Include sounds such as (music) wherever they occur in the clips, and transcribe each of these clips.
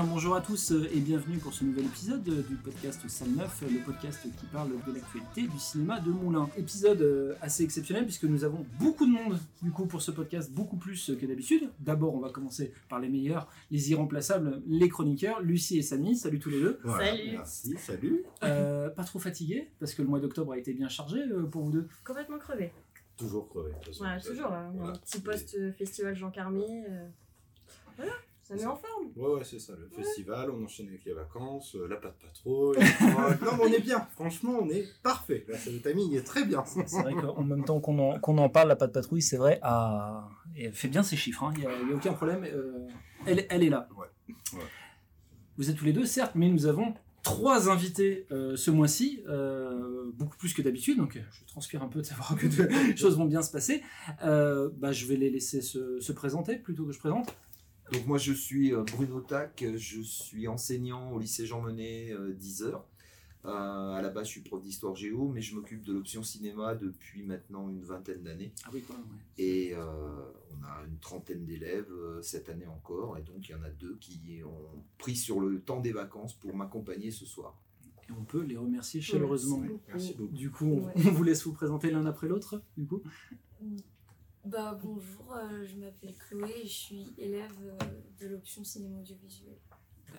Bien, bonjour à tous euh, et bienvenue pour ce nouvel épisode euh, du podcast Salle 9, le podcast qui parle de l'actualité du cinéma de Moulin. Épisode euh, assez exceptionnel puisque nous avons beaucoup de monde du coup pour ce podcast, beaucoup plus que d'habitude. D'abord, on va commencer par les meilleurs, les irremplaçables, les chroniqueurs, Lucie et Samy. Salut tous les deux. Salut. Merci, salut. Euh, pas trop fatigués parce que le mois d'octobre a été bien chargé euh, pour vous deux. Complètement crevé. Toujours crevé. de toujours. hein. Voilà. Un petit post euh, festival Jean Carmé. euh, Voilà, ça met en forme. Ouais, ouais, c'est ça, le festival, on enchaîne avec les vacances, euh, la patte patrouille. (laughs) non, mais on est bien, franchement, on est parfait. Là, le timing est très bien. C'est vrai qu'en même temps qu'on en, qu'on en parle, la patte patrouille, c'est vrai, a... et elle fait bien ses chiffres, hein. il n'y a, il y a aucun problème, euh, elle, elle est là. Ouais, ouais. Vous êtes tous les deux, certes, mais nous avons trois invités euh, ce mois-ci, euh, beaucoup plus que d'habitude, donc je transpire un peu de savoir que les (laughs) choses vont bien se passer. Euh, bah, je vais les laisser se, se présenter plutôt que je présente. Donc moi je suis euh, Bruno Tac, je suis enseignant au lycée Jean Monnet euh, 10 heures. Euh, à la base je suis prof d'histoire géo, mais je m'occupe de l'option cinéma depuis maintenant une vingtaine d'années. Ah oui, quoi, ouais. Et euh, on a une trentaine d'élèves euh, cette année encore, et donc il y en a deux qui ont pris sur le temps des vacances pour m'accompagner ce soir. Et on peut les remercier chaleureusement. Merci beaucoup. Merci beaucoup. Du coup, on, Ouais. (laughs) on vous laisse vous présenter l'un après l'autre, du coup. Bah bonjour, euh, je m'appelle Chloé et je suis élève euh, de l'option cinéma audiovisuel.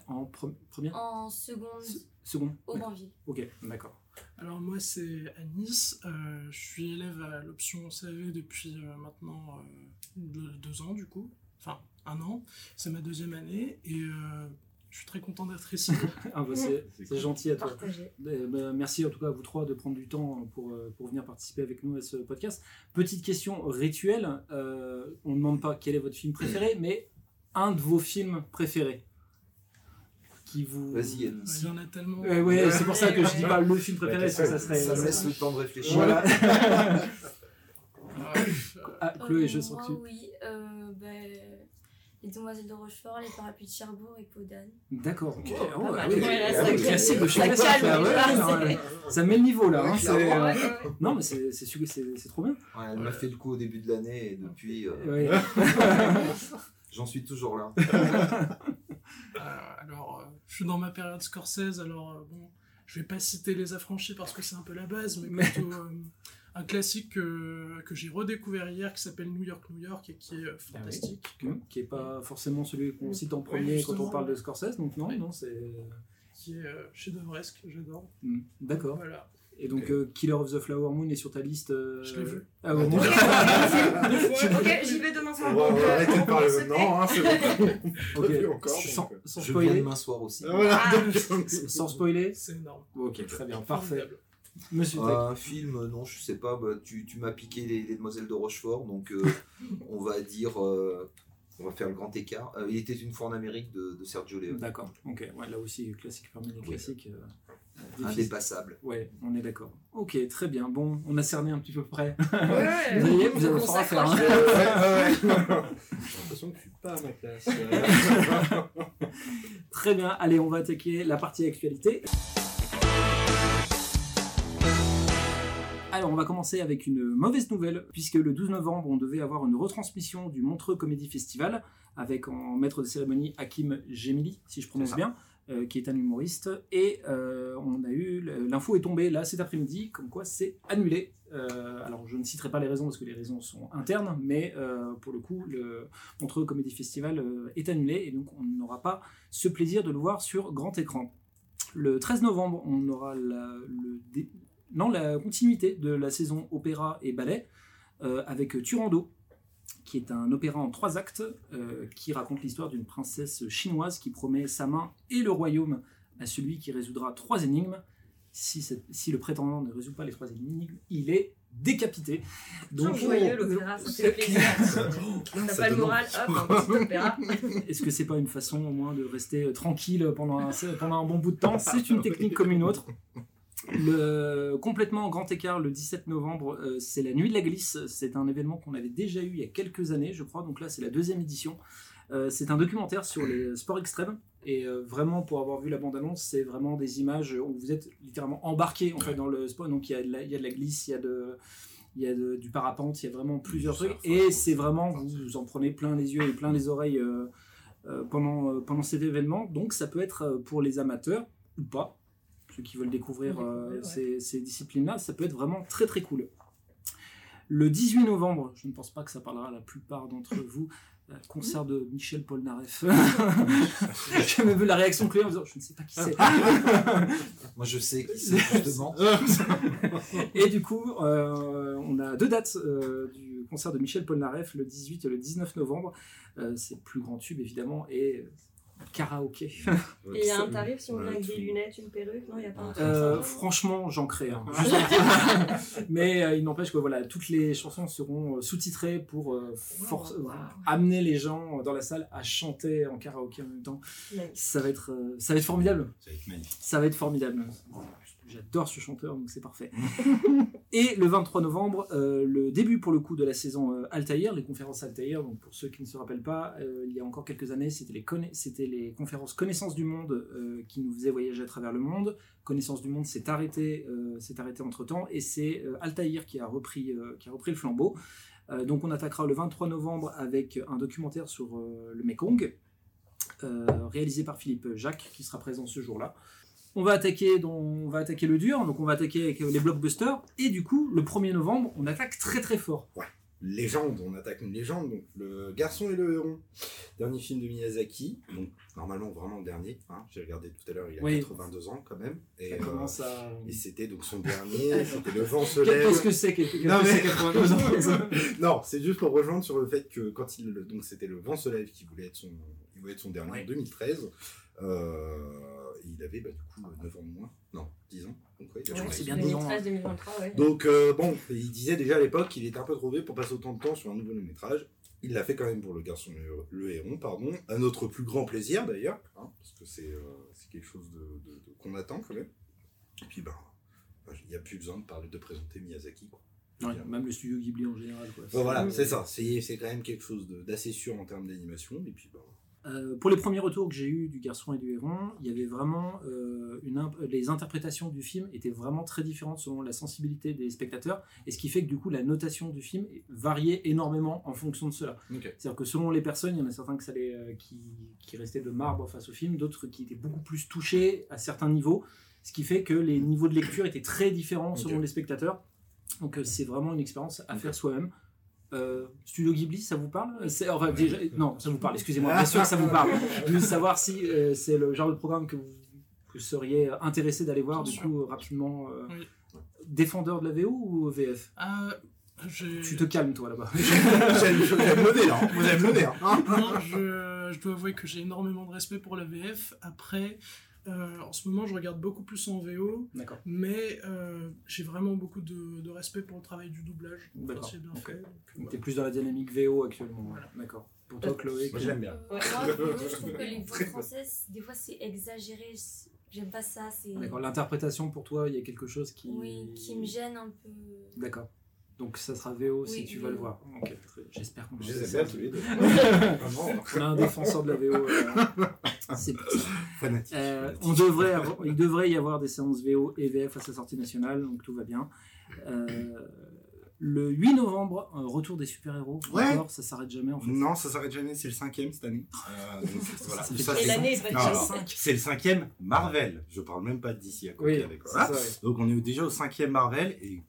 En pre- première? En seconde Se- Seconde au. Banville. Ok, d'accord. Alors moi c'est Anis, euh, je suis élève à l'option CAV depuis euh, maintenant euh, deux, deux ans du coup, enfin un an, c'est ma deuxième année et euh, je suis très content d'être ici. (laughs) Ah, bah, c'est gentil à toi. Euh, bah, merci en tout cas à vous trois de prendre du temps pour, euh, pour venir participer avec nous à ce podcast. Petite question rituelle, euh, on ne demande pas quel est votre film préféré, (clears throat) mais un de vos films préférés qui vous... Vas-y. Il y en a tellement. Ouais, c'est pour ça que je (laughs) dis Ouais. pas le film préféré, Ouais, parce que ça serait... Ça laisse le temps de réfléchir. Voilà. Euh, (laughs) ah, Chloé, Euh, je sens que tu... oui, euh, bah, les Demoiselles de Rochefort, les Parapluies de Cherbourg et Podane. D'accord. Oh, ah oui, Ouais, ah ça oui, classique de chez met le niveau là. hein, Ouais, clairement. euh. Non, mais c'est c'est sûr que c'est c'est trop bien. Ouais, elle m'a fait le coup au début de l'année et depuis euh, Ouais. (laughs) (laughs) j'en suis toujours là. (laughs) euh, alors euh, je suis dans ma période Scorsese, alors euh, bon, je vais pas citer Les Affranchis parce que c'est un peu la base, mais Mais- plutôt euh, un classique que, que j'ai redécouvert hier qui s'appelle New York New York et qui est euh, fantastique. Hum, qui est pas forcément celui qu'on cite en Oui, premier quand on parle de ouais. Scorsese, donc non, Oui. non, c'est... qui est euh, chef-d'œuvresque, j'adore. Hum, D'accord. Voilà. Et donc, euh, Killer of the Flower Moon est sur ta liste euh, Je l'ai vu. Ah bon, bon. Ok, (laughs) ok, j'y vais demain soir. On va, Euh, arrêter de parler maintenant, hein, c'est bon. (laughs) Ok. Pas vu encore, sans, donc, euh. sans Je viens de spoiler. m'asseoir aussi. Ah, Voilà, Ah, (laughs) donc, Sans spoiler. C'est énorme. Ok, très bien, parfait. Formidable. Monsieur. Un film, non, je sais pas, bah, tu, tu m'as piqué les, les Demoiselles de Rochefort, donc euh, (laughs) on va dire, euh, on va faire le grand écart. Euh, il était une fois en Amérique de, de Sergio Leone. D'accord, ok. Ouais, là aussi, classique parmi les Oui. classiques. euh. Indépassable. Ouais, on est d'accord. Ok, très bien. Bon, on a cerné un petit peu près. Ouais, (laughs) Vous voyez, vous à faire. hein. (laughs) ouais, ouais, ouais. J'ai l'impression que je suis pas à ma place. Très bien, allez, on va attaquer la partie actualité. On va commencer avec une mauvaise nouvelle, puisque le 12 novembre, on devait avoir une retransmission du Montreux Comédie Festival, avec en maître de cérémonie Hakim Gemili, si je prononce bien, euh, qui est un humoriste. Et euh, on a eu, l'info est tombée là cet après-midi, comme quoi c'est annulé. Euh, alors, je ne citerai pas les raisons, parce que les raisons sont internes, mais pour le coup, le Montreux Comédie Festival est annulé, et donc on n'aura pas ce plaisir de le voir sur grand écran. Le 13 novembre, on aura la, le non, la continuité de la saison opéra et ballet euh, avec Turando, qui est un opéra en trois actes euh, qui raconte l'histoire d'une princesse chinoise qui promet sa main et le royaume à celui qui résoudra trois énigmes. Si, cette- si le prétendant ne résout pas les trois énigmes, il est décapité. Donc, joyeux l'opéra, ça fait plaisir. T'as Ça pas le moral, hop, un petit opéra. (laughs) Est-ce que c'est pas une façon au moins de rester euh, tranquille pendant un, pendant un bon bout de temps? C'est une technique comme une autre. Le, complètement en grand écart, le 17 novembre, euh, c'est la Nuit de la Glisse. C'est un événement qu'on avait déjà eu il y a quelques années, je crois. Donc là, c'est la deuxième édition. Euh, c'est un documentaire sur les sports extrêmes. Et euh, vraiment, pour avoir vu la bande-annonce, c'est vraiment des images où vous êtes littéralement embarqué en fait, dans le sport. Donc il y a de la, il y a de la glisse, il y a de, il y a de- du parapente, il y a vraiment plusieurs trucs. Et c'est vraiment, vous, vous en prenez plein les yeux et plein les oreilles. euh, euh, pendant, euh, pendant cet événement. Donc ça peut être pour les amateurs ou pas, ceux qui veulent découvrir euh, ces, ces disciplines-là, ça peut être vraiment très très cool. Le 18 novembre, je ne pense pas que ça parlera à la plupart d'entre (laughs) vous, euh, concert de Michel Polnareff. J'ai même vu la réaction Chloé en disant Je ne sais pas qui c'est. (laughs) Moi, je sais qui c'est justement. (laughs) Et du coup, euh, on a deux dates euh, du concert de Michel Polnareff, le 18 et le 19 novembre. Euh, c'est le plus grand tube, évidemment, et euh, karaoké. Et (laughs) il y a un tarif si on vient avec des lunettes, une perruque Non, il n'y a pas un truc Euh, ça franchement, j'en crée un. Juste un- (laughs) Mais euh, il n'empêche que voilà, toutes les chansons seront euh, sous-titrées pour euh, Wow. euh, amener les gens dans la salle à chanter en karaoké en même temps. Ça va être, euh, ça va être formidable. Ça va être magnifique. Ça va être formidable. J'adore ce chanteur, donc c'est parfait. (laughs) Et le 23 novembre, euh, le début pour le coup de la saison euh, Altaïr, les conférences Altaïr. Donc pour ceux qui ne se rappellent pas, euh, il y a encore quelques années, c'était les, conférences Connaissance du Monde euh, qui nous faisaient voyager à travers le monde. Connaissance du Monde s'est arrêté, entre temps, et c'est Altaïr qui a repris, qui a repris le flambeau. Donc on attaquera le 23 novembre avec un documentaire sur le Mekong, réalisé par Philippe Jacques, qui sera présent ce jour-là. On va attaquer, donc, on va attaquer le dur, donc on va attaquer avec les blockbusters. Et du coup, le 1er novembre, on attaque très très fort. Légende, on attaque une légende, donc le garçon et le héron. Dernier film de Miyazaki, donc normalement vraiment le dernier, hein, j'ai regardé tout à l'heure, il a Oui. 82 ans quand même. Et, Ça euh, commence à. et c'était donc son dernier, (laughs) c'était Le vent (laughs) se lève. Qu'est-ce que c'est que Non, mais- c'est 92 ans (laughs) non, c'est juste pour rejoindre sur le fait que quand il donc c'était le vent se lève qui voulait être son il voulait être son dernier Ouais. en 2013 euh, il avait bah, du coup 9 ans de moins non 10 ans donc ouais, il a Ouais, changé. c'est bien 10 ans, 2013, 2023, ouais. donc euh, bon il disait déjà à l'époque qu'il était un peu trop vieux pour passer autant de temps sur un nouveau long métrage il l'a fait quand même pour le garçon le, le héron pardon à notre plus grand plaisir d'ailleurs hein, parce que c'est euh, c'est quelque chose de, de- de- qu'on attend quand même et puis ben bah, il n'y a plus besoin de parler de présenter Miyazaki quoi. Ouais, Même le studio Ghibli en général. Quoi. Bon, voilà, c'est ça. C'est c'est quand même quelque chose de- d'assez sûr en termes d'animation. Et puis, bah, Euh, pour les premiers retours que j'ai eus du garçon et du héron, il y avait vraiment euh, une imp- les interprétations du film étaient vraiment très différentes selon la sensibilité des spectateurs, et ce qui fait que du coup la notation du film variait énormément en fonction de cela. C'est-à-dire que selon les personnes, il y en a certains que ça les, euh, qui, qui restaient de marbre face au film, d'autres qui étaient beaucoup plus touchés à certains niveaux, ce qui fait que les niveaux de lecture étaient très différents selon les spectateurs. Donc c'est vraiment une expérience à faire soi-même. Euh, Studio Ghibli, ça vous parle? C'est- enfin, déjà, Non, ça vous parle, excusez-moi, bien sûr que ça vous parle. (laughs) Je veux savoir si euh, c'est le genre de programme que vous, vous seriez intéressé d'aller voir, Bien du sûr. coup, rapidement. euh, Oui. Défendeur de la VO ou VF Tu te calmes, toi, là-bas. J'aime j'aime le nez, là. Vous aimez le nez, hein. Non, je, je dois avouer que j'ai énormément de respect pour la VF. Après, euh, en ce moment, je regarde beaucoup plus en VO, mais euh, j'ai vraiment beaucoup de, de respect pour le travail du doublage. D'accord, C'est bien ok. fait. donc, Donc, euh, T'es plus dans la dynamique VO actuellement. voilà. D'accord. Pour toi, Chloé Moi, j'aime bien. Ouais. moi, je trouve que les voix françaises, des fois, c'est exagéré. J'aime pas ça. C'est D'accord. L'interprétation, pour toi, il y a quelque chose qui. oui, qui me gêne un peu. D'accord. Donc ça sera VO si Oui, tu oui. vas le voir. Ok, très- j'espère qu'on Je va les aime ça. tous les deux. (laughs) On a un défenseur de la VO. euh, (laughs) c'est parti. fanatique. Euh, fanatique. on devrait avoir- il devrait y avoir des séances VO et VF à sa sortie nationale, donc tout va bien. Euh, le 8 novembre, retour des super-héros. Ouais. Encore, ça s'arrête jamais en fait. Non, ça s'arrête jamais, c'est le cinquième cette année. Euh, donc, (laughs) voilà. Ça Ça, Et c'est- l'année est pas Non, déjà alors, C'est le cinquième Marvel. Je parle même pas d'ici à côté Oui, avec voilà. ça, ouais. Donc on est déjà au cinquième Marvel et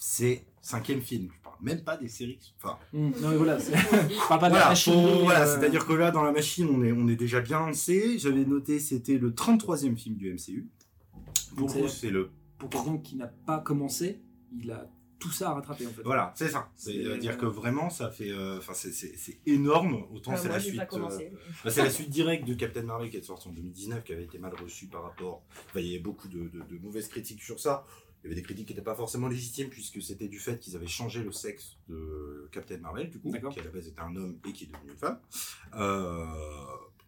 c'est cinquième film. Je parle même pas des séries. Enfin, Hum, non mais voilà, je (laughs) parle pas de la machine. voilà, euh, c'est-à-dire que là, dans la machine, on est, on est déjà bien lancé. J'avais noté, c'était le 33e film du MCU. Pour C'est- vous, c'est le. pour quelqu'un qui n'a pas commencé, il a tout ça à rattraper en fait. Voilà, c'est ça. C'est- C'est-à-dire que vraiment, ça fait. euh, Enfin, c'est- énorme. Autant Enfin, c'est la suite. euh. Bah, c'est la suite directe de Captain Marvel qui est sortie en 2019, qui avait été mal reçue par rapport. Enfin, il y avait beaucoup de, de- de mauvaises critiques sur ça. Il y avait des critiques qui n'étaient pas forcément légitimes, puisque c'était du fait qu'ils avaient changé le sexe de Captain Marvel, du coup, qui à la base était un homme et qui est devenu une femme. Euh,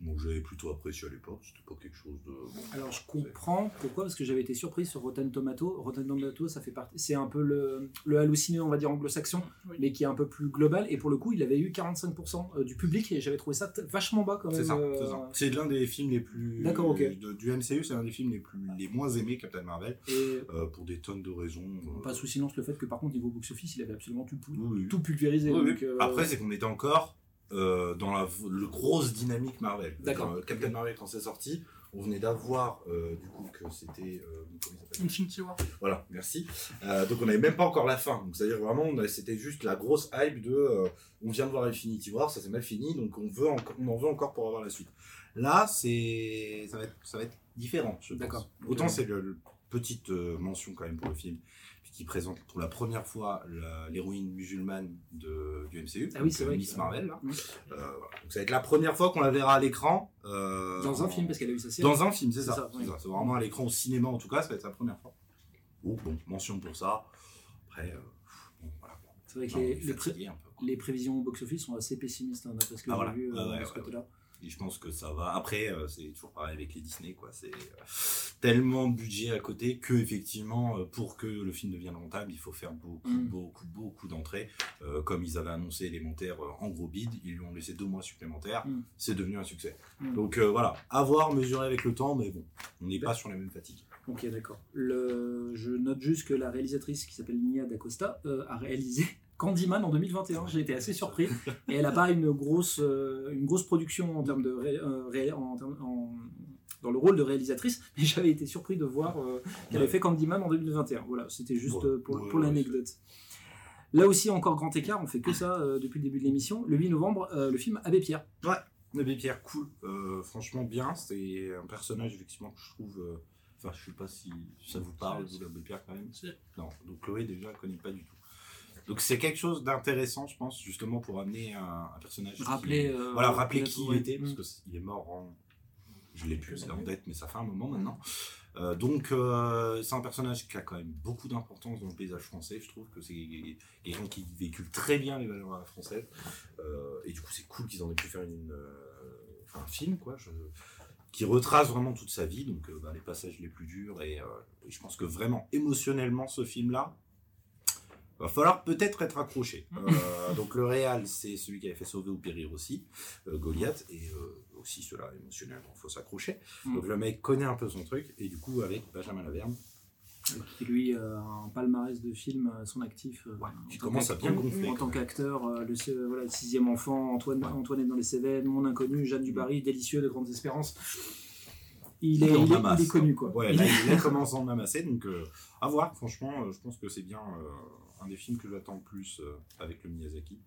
donc j'avais plutôt apprécié à l'époque, c'était pas quelque chose de. Alors je comprends pourquoi, parce que j'avais été surpris sur Rotten Tomato. Rotten Tomato, ça fait partie, c'est un peu le, le halluciné, on va dire anglo-saxon, Oui. mais qui est un peu plus global. Et pour le coup, il avait eu 45% du public et j'avais trouvé ça vachement bas quand même. C'est ça, euh, c'est ça. C'est l'un des films les plus. D'accord, ok. de- du MCU, c'est l'un des films les, plus, les moins aimés, Captain Marvel, Et euh, pour des tonnes de raisons. euh, pas sous silence le fait que par contre niveau box-office, il avait absolument tout, oui, oui. tout pulvérisé. Oui, oui. donc, euh, Après, c'est qu'on était encore euh, dans la le grosse dynamique Marvel. D'accord. Euh, Captain Marvel quand c'est sorti, on venait d'avoir euh, du coup que c'était euh, Infinity War. Voilà, merci. Euh, donc on n'avait même pas encore la fin. Donc c'est-à-dire vraiment, c'était juste la grosse hype de, euh, on vient de voir Infinity War, ça s'est mal fini, donc on veut, on en veut encore pour avoir la suite. Là, c'est, ça va être, ça va être différent. je pense. D'accord. Autant c'est le, le- petite euh, mention quand même pour le film, qui présente pour la première fois l'héroïne musulmane de, du MCU, Ah oui, donc, c'est euh, vrai. Miss Marvel. Là. Oui. Euh, voilà. Donc ça va être la première fois qu'on la verra à l'écran. euh, Dans un en- film, parce qu'elle a eu sa série. dans un film, c'est ça. ça, c'est oui. vraiment à l'écran au cinéma en tout cas, ça va être sa première fois. Donc bon, mention pour ça. Après, euh, bon, voilà. C'est vrai que Non, les, les pré- prévisions au box-office sont assez pessimistes, hein, d'après ce que Ah, j'ai voilà. vu Ouais, de ce ouais, côté-là. Et je pense que ça va. Après, euh, c'est toujours pareil avec les Disney, quoi. C'est euh, tellement de budget à côté que effectivement, euh, pour que le film devienne rentable, il faut faire beaucoup, Mm. beaucoup, beaucoup d'entrées. Euh, comme ils avaient annoncé élémentaire en gros bid, ils lui ont laissé deux mois supplémentaires. Mm. C'est devenu un succès. Mm. Donc euh, voilà, à voir, mesurer avec le temps, mais bon, on n'est pas sur la même fatigue. Ok, d'accord. Le... Je note juste que la réalisatrice qui s'appelle Nia D'Acosta euh, a réalisé Candyman en 2021. J'ai été assez surpris. Et elle n'a pas une grosse, euh, une grosse production en termes de ré- euh, ré- en termes- en- dans le rôle de réalisatrice, (laughs) mais j'avais été surpris de voir euh, qu'elle avait Ouais. fait Candyman en 2021. Voilà, c'était juste Ouais. pour, Ouais, pour ouais, l'anecdote. Là aussi, encore grand écart, on fait que ça euh, depuis le début de l'émission. Le 8 novembre, euh, le film Abbé Pierre. Abbé Pierre, cool, Euh, franchement bien. C'est un personnage effectivement que je trouve. euh, Enfin, je sais pas si ça vous parle, vous, l'Abbé Pierre quand même. Non, donc Chloé déjà elle connaît pas du tout. Donc c'est quelque chose d'intéressant, je pense, justement pour amener un, un personnage. qui- Rappeler, euh, voilà, rappeler qui il était, parce Mm. qu'il est mort en. Je l'ai plus c'est en tête, mais ça fait un moment maintenant. Euh, donc euh, c'est un personnage qui a quand même beaucoup d'importance dans le paysage français. Je trouve que c'est quelqu'un qui véhicule très bien les valeurs à la française. Euh, et du coup, c'est cool qu'ils en aient pu faire une, un film, quoi, je- qui retrace vraiment toute sa vie, donc bah, les passages les plus durs. Et, et je pense que vraiment, émotionnellement, ce film-là, va falloir peut-être être accroché. Euh, donc le Réal, c'est celui qui avait fait Sauver ou Périr aussi, euh, Goliath, et euh, aussi cela émotionnellement, il faut s'accrocher. Mm. Donc le mec connaît un peu son truc, et du coup, avec Benjamin Laverne, qui lui a un palmarès de films à son actif. Ouais, en qui tant commence à bien gonfler, En tant qu'acteur, le, voilà, le sixième enfant, Antoine, Ouais. Mm. Antoinette dans les Cévennes, Mon Inconnu, Jeanne du Barry, Délicieux de Grandes Espérances. Il est, Il en il est- amasse, il est connu, quoi. Ouais, Il là, est- il commence à en amasser, donc euh, à voir, franchement, je pense que c'est bien euh, un des films que j'attends le plus euh, avec le Miyazaki.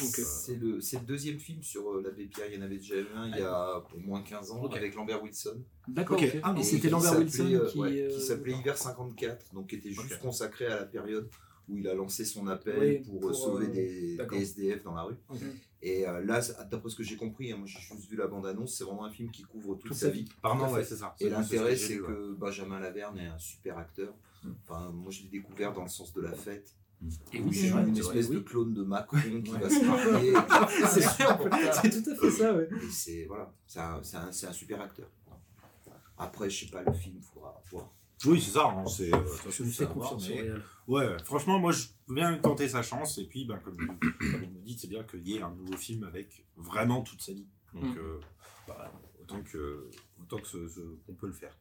Euh, C'est le, c'est le deuxième film sur euh, l'abbé Pierre. Il y en avait déjà eu un il y a au moins 15 ans avec Lambert Wilson. D'accord. Ah, Et c'était Lambert Wilson euh, qui. ouais, euh, qui s'appelait Hiver 54, donc qui était juste consacré à la période où il a lancé son appel Oui, pour, pour, sauver euh, des, SDF dans la rue. Et euh, là, d'après ce que j'ai compris, hein, moi j'ai juste vu la bande-annonce, c'est vraiment un film qui couvre toute, Toute sa vie. Pardon, ouais, fait. c'est ça. Et C'est- l'intérêt, ce que j'ai c'est que Benjamin Laverne est un super acteur. Mm. Enfin, moi, je l'ai découvert dans le sens de la fête. Et oui, c'est une espèce de clone de Macron qui va se marier. (laughs) C'est tout à fait ça, ouais. Et c'est voilà, c'est un, c'est un- c'est un super acteur. Après, je sais pas, le film, faudra voir. Oui, c'est ça, c'est. Ouais, franchement, moi, je veux bien tenter sa chance. Et puis, ben, comme, vous me dites, c'est bien qu'il y ait un nouveau film avec vraiment toute sa vie. Donc, Mm. euh, bah, autant que, autant que ce- qu'on peut le faire.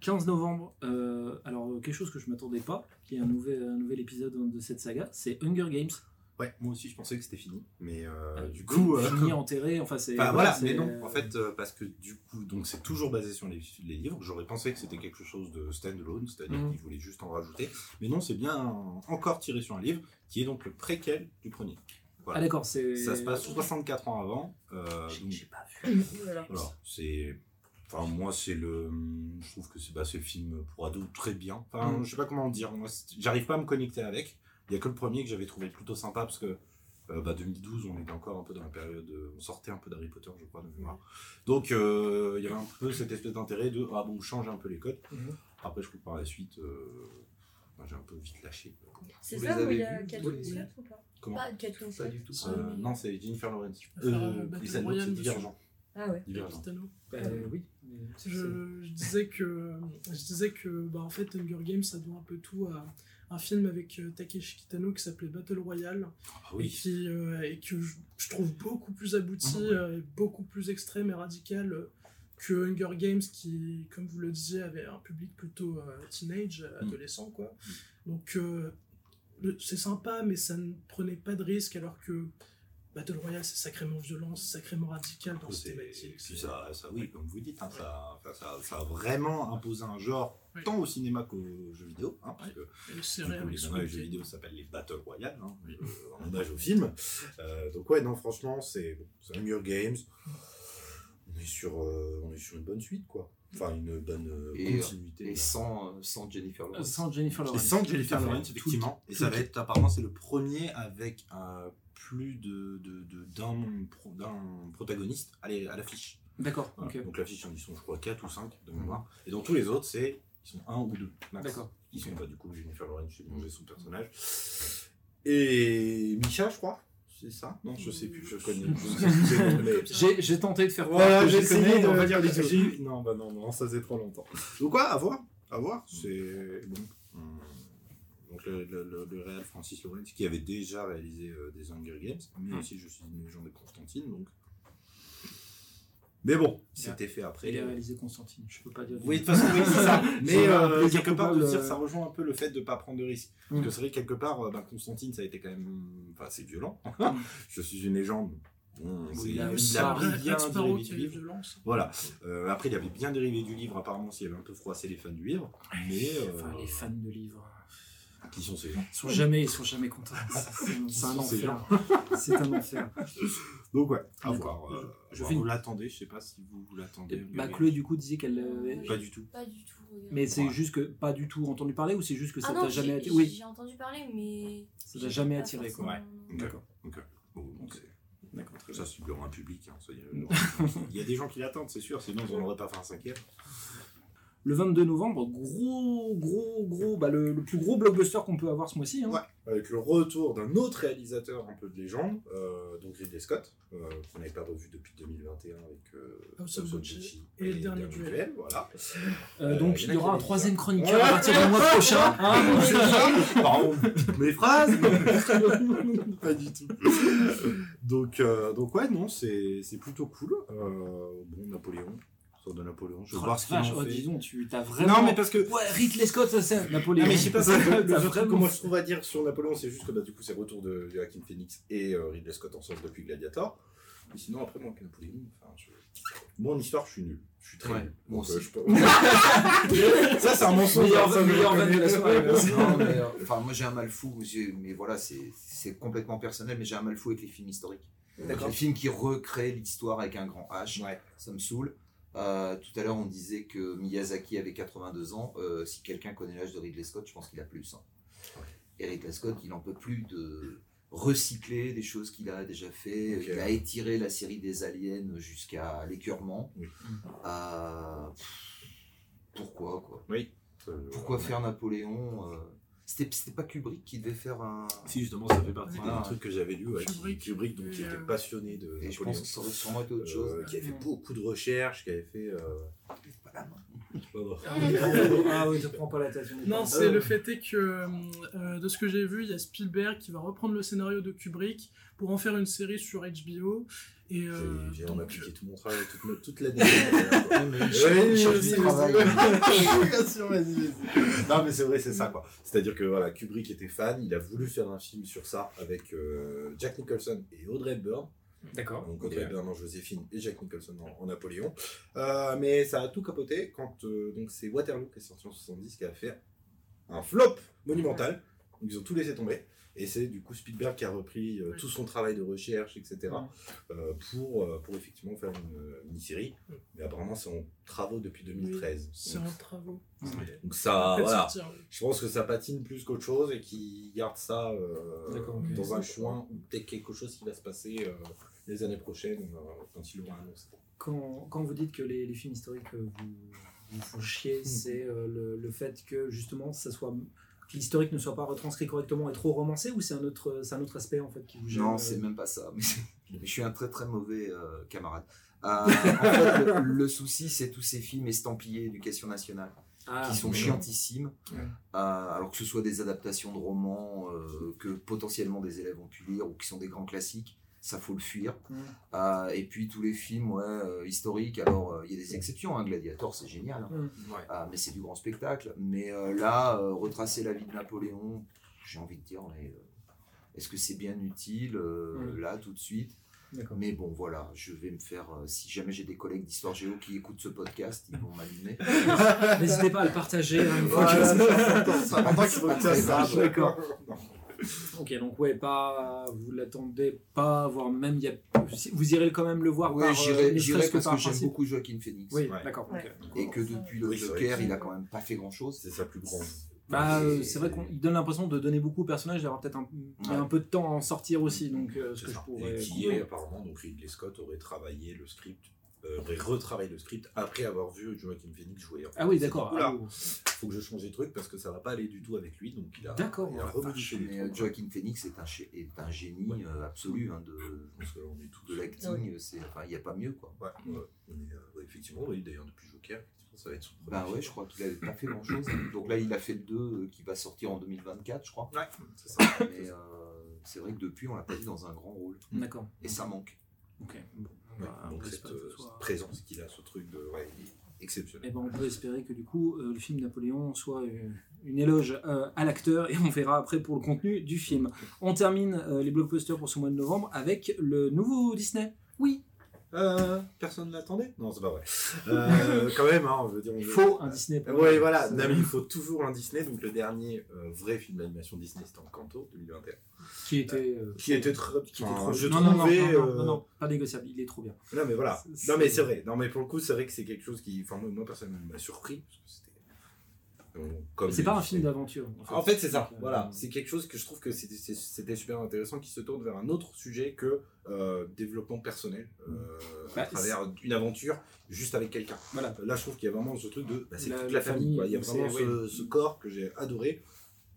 15 novembre, euh, alors euh, quelque chose que je m'attendais pas, qui est un nouvel, un nouvel épisode de cette saga, c'est Hunger Games. Ouais, moi aussi, je pensais que c'était fini. Mais euh, Euh, du coup. euh, fini, (laughs) enterré, enfin c'est. Enfin, voilà, mais non, en fait, euh, parce que du coup, donc c'est toujours basé sur les, les livres. J'aurais pensé que c'était quelque chose de stand-alone, c'est-à-dire Mhm. qu'ils voulaient juste en rajouter. Mais non, c'est bien encore tiré sur un livre qui est donc le préquel du premier. Ah d'accord, c'est. Ça se passe 64 ans avant. euh, J'ai donc, pas vu. (laughs) Voilà, c'est. Enfin, moi, c'est le. Je trouve que c'est bah, le film pour ados très bien. Enfin, Mhm. je sais pas comment dire. Moi, j'arrive pas à me connecter avec. Il y a que le premier que j'avais trouvé plutôt sympa parce que. euh, bah, 2012, on était encore un peu dans la période. euh, On sortait un peu d'Harry Potter, je crois, de mémoire. Donc, euh, il y avait un peu cette espèce d'intérêt de. Ah bon, on change un peu les codes. Mhm. Après, je trouve par la suite. euh, bah, j'ai un peu vite lâché. C'est ça où il y a ou pas? Comment? Pas Kate Pas Winslet du tout. Euh, Non, c'est Jennifer Lawrence. Euh, et c'est dessus. Divergent. Ah ouais. Divergent. Kitano. Bah, oui. mais c'est- Je, je disais que, je disais que bah, en fait, Hunger Games, ça doit un peu tout à un film avec euh, Takeshi Kitano qui s'appelait Battle Royale Ah et, oui. qui, euh, et que je, je trouve beaucoup plus abouti, Ah ouais. euh, et beaucoup plus extrême et radical euh, que Hunger Games qui, comme vous le disiez, avait un public plutôt euh, teenage, euh, Mm. adolescent. Quoi. Donc euh, le- c'est sympa, mais ça ne prenait pas de risque alors que Battle Royale, c'est sacrément violent, c'est sacrément radical dans ses C'est- thématiques. puis ça, ça, oui, comme vous dites, hein, ça, ça, ça a vraiment imposé un genre tant au cinéma qu'aux jeux vidéo, hein, parce que Et les jeux vidéo s'appellent les Battle Royale, hein, euh, en hommage au film. Euh, donc ouais, non, franchement, c'est bon, c'est Hunger Games. On est sur, euh, on est sur une bonne suite, quoi. Enfin, une bonne Et, continuité. Et sans, euh, sans Jennifer Lawrence. Sans Jennifer Et Lawrence. sans Jennifer. Lawrence, Tout- effectivement. Et tout- ça va être, apparemment, c'est le premier avec euh, plus de, de, de- d'un, pro- d'un protagoniste à l'affiche. D'accord, Voilà. ok. Donc l'affiche, ils sont, je crois, 4 ou 5 de mémoire. Et dans tous les autres, c'est ils sont 1 ou 2. D'accord. Ils sont pas, du coup, Jennifer Lawrence, j'ai mangé son personnage. Et Misha, je crois. C'est ça? Non, je sais plus, je connais. J'ai j'ai tenté de faire Voilà, j'ai essayé de. on va dire les (laughs) deux. Non, bah non, non, ça faisait trop longtemps. Donc, quoi, à voir. À voir. C'est. Bon. Donc, le, le, le, le réal Francis Lawrence, qui avait déjà réalisé euh, des Hunger Games, mais aussi Je suis une légende de Constantine, donc. Mais bon, c'était fait après. Il a réalisé Constantine, je peux pas dire. Oui, de toute façon, oui, c'est ça. (laughs) Mais euh, quelque part, de dire, ça rejoint un peu le fait de ne pas prendre de risques. Mm. Parce que c'est vrai que quelque part, euh, ben, Constantine, ça a été quand même. Enfin, c'est violent. (laughs) Je suis une légende. Bon, il a il bien dérivé du livre. violence. Voilà. Euh, après, il avait bien dérivé du livre, apparemment, s'il avait un peu froissé les fans du livre. Mais. euh, Enfin, les fans de livres. Qui sont ces gens Ils sont jamais, ils sont jamais contents. (laughs) C'est un enfer. C'est un enfer. Donc, ouais, à voir. euh, Je à voir. une- Vous l'attendez, je sais pas si vous, vous l'attendez. Bah, Chloé, du coup, disait qu'elle. euh, Pas du tout. Pas du tout. regarde. Mais c'est Ouais. juste que pas du tout entendu parler ou c'est juste que ça ah t'a jamais attiré? Oui, j'ai entendu parler, mais. ça t'a jamais attiré quoi. D'accord. Bon, D'accord, Ça, c'est un public. hein. (laughs) Il y a des gens qui l'attendent, c'est sûr, sinon, on n'aurait pas fait un cinquième. Le 22 novembre, gros, gros, gros, bah, le, le plus gros blockbuster qu'on peut avoir ce mois-ci. Hein. Ouais, avec le retour d'un autre réalisateur un peu de légende, euh, donc Ridley Scott, euh, qu'on n'avait pas revu depuis 2021 avec euh, House of Gucci Gucci et le dernier duel. Voilà. Euh, donc il y aura un troisième chroniqueur Ouais. à partir du mois (laughs) prochain. hein. Pardon, toutes mes phrases (laughs) (laughs) Pas du tout. Donc, donc ouais, non, c'est c'est plutôt cool. Bon, Napoléon, de Napoléon, je vais Oh, voir ce qu'il vache, en oh, fait. dis donc, tu t'as vraiment. Non, mais parce que Ouais, Ridley Scott, ça c'est Napoléon. Non, mais je sais pas, (laughs) c'est le, le seul truc que vraiment- moi je trouve à dire sur Napoléon, c'est juste que bah, du coup c'est le retour de Joaquin Phoenix et euh, Ridley Scott ensemble depuis Gladiator. Mais sinon, après, moi, avec Napoléon, enfin, je... moi en histoire, je suis nul. Je suis très Ouais, nul. moi Donc, euh, je peux- (laughs) Ça, c'est un mensonge. Meilleur- ne le meilleur de la soirée. Non, mais, euh, enfin, moi j'ai un mal fou, mais voilà, c'est c'est complètement personnel, mais j'ai un mal fou avec les films historiques. Les films qui recréent l'histoire avec un grand H, Ouais. ça me saoule. Euh, tout à l'heure, on disait que Miyazaki avait 82 ans. Euh, si quelqu'un connaît l'âge de Ridley Scott, je pense qu'il a plus. hein. Et Ridley Scott, il en peut plus de recycler des choses qu'il a déjà fait. Il a étiré la série des aliens jusqu'à l'écœurement. Oui. Euh, pourquoi quoi? Oui. Pourquoi ouais. faire Napoléon C'était c'était pas Kubrick qui devait faire un. Si, justement, ça fait partie Voilà. des trucs que j'avais lu. Ouais, Kubrick. Kubrick, donc, qui Et, était euh, passionné de Et je Napoléon. pense que ça aurait sûrement été autre chose. Euh, qui avait fait beaucoup de recherches, qui avait fait. Euh... Pas la (laughs) main. Ah oui, te prends pas la tête. Non, c'est Euh, le fait est que euh, de ce que j'ai vu, il y a Spielberg qui va reprendre le scénario de Kubrick pour en faire une série sur HBO. Et euh, J'ai- donc, appliqué tout mon travail, toute, ma- toute l'année. (laughs) (laughs) Non, mais c'est vrai, c'est ça, quoi. C'est-à-dire que voilà, Kubrick était fan, il a voulu faire un film sur ça avec euh, Jack Nicholson et Audrey Hepburn. D'accord. Donc Audrey Hepburn en Joséphine et Jack Nicholson en, en Napoléon. Euh, mais ça a tout capoté quand euh, donc c'est Waterloo qui est sorti en 70 qui a fait un flop monumental. Donc ils ont tout laissé tomber. Et c'est du coup Spielberg qui a repris euh, tout son travail de recherche, etc. Euh, pour, euh, pour effectivement faire une mini-série. Oui. Mais apparemment c'est en travaux depuis 2013. c'est en travaux. donc ça, voilà. Je pense que ça patine plus qu'autre chose et qu'ils gardent ça euh, dans un coin ou peut-être quelque chose qui va se passer euh, les années prochaines euh, quand ils l'auront annoncé. Quand, quand vous dites que les, les films historiques vous, vous font chier, c'est euh, le, le fait que justement ça soit l'historique ne soit pas retranscrit correctement et trop romancé ou c'est un autre c'est un autre aspect en fait qui vous gêne Non, euh, c'est même pas ça. Mais (laughs) je suis un très très mauvais euh, camarade. Euh, en fait, le, (laughs) le souci, c'est tous ces films estampillés éducation nationale ah, qui sont chiantissimes. Ouais. Euh, alors que ce soit des adaptations de romans que potentiellement des élèves ont pu lire ou qui sont des grands classiques, ça faut le fuir. Mm. Euh, et puis tous les films ouais, euh, historiques, alors euh, il y a des exceptions. Hein, Gladiator, c'est génial. hein. Mm. Mais c'est du grand spectacle. Mais euh, là, euh, retracer la vie de Napoléon, j'ai envie de dire, mais euh, est-ce que c'est bien utile euh, Mm. là tout de suite? Mais bon, voilà, je vais me faire. euh, si jamais j'ai des collègues d'histoire géo qui écoutent ce podcast, ils vont m'allumer. (laughs) N'hésitez pas à le partager hein, une fois Voilà, que ça. D'accord. Ok, donc ouais, pas, vous l'attendez pas, voire même, il y a, vous irez quand même le voir Oui, euh, j'irai serait-ce parce par que j'aime beaucoup Joaquin Phoenix. Oui, Ouais. d'accord. Ouais. Et que depuis le Oui, Joker, il a quand même pas fait grand chose. C'est sa plus grande. Bah, euh, c'est vrai qu'il donne l'impression de donner beaucoup au personnage, d'avoir peut-être un, Ouais. un peu de temps à en sortir aussi, donc euh, ce que je pourrais. Et qui est apparemment, donc Ridley Scott aurait travaillé le script, euh, aurait retravaillé le script après avoir vu Joaquin Phoenix jouer. Ah oui, Il s'est d'accord. Ah, oui. faut que je change des trucs parce que ça va pas aller du tout avec lui, donc il a, D'accord. il a Ah, remodifié les Mais euh, trucs. Joaquin Phoenix est un, est génie Ouais. euh, absolu hein, de, que on est tous de l'acting. il n'y a pas mieux quoi. Ouais, ouais. Mais, euh, effectivement, oui, d'ailleurs, depuis Joker, ça va être son premier Bah ouais, film. je crois qu'il avait pas fait grand chose. Donc là, il a fait le 2 qui va sortir en 2024, je crois. Ouais, c'est ça. Mais euh, c'est vrai que depuis, on l'a pas vu dans un grand rôle. D'accord. Et ça manque. Ok. Bon, Ouais, bah, donc cette soit- présence qu'il a, ce truc de. Ouais, il est exceptionnel. Eh ben, on peut espérer que du coup, euh, le film Napoléon soit euh, une éloge euh, à l'acteur et on verra après pour le contenu du film. On termine euh, les blockbusters pour ce mois de novembre avec le nouveau Disney. Oui, Euh, personne ne l'attendait Non, c'est pas vrai. Euh, quand même, hein, on veut dire. on il faut un Disney. pour Ouais, voilà. Non, mais il faut toujours un Disney. Donc, le dernier euh, vrai film d'animation Disney, c'était Encanto 2021. Qui était. euh, Qui était très. qui était trop je non, non, non, trouvais, non, non, euh, non, non, pas négociable, il est trop bien. Non, mais voilà. Non, mais c'est vrai. Non, mais pour le coup, c'est vrai que c'est quelque chose qui. Enfin, moi, moi, personnellement, m'a surpris. Parce que c'était. Euh, C'est pas un film d'aventure. En fait, c'est ça. Euh, Voilà, c'est quelque chose que je trouve que c'était- super intéressant, qui se tourne vers un autre sujet que euh, développement personnel euh, Bah, à travers une aventure juste avec quelqu'un. Voilà. Là, je trouve qu'il y a vraiment ce truc de, bah, c'est La- toute la famille. famille, quoi. Il y a vraiment ce, oui. ce corps que j'ai adoré,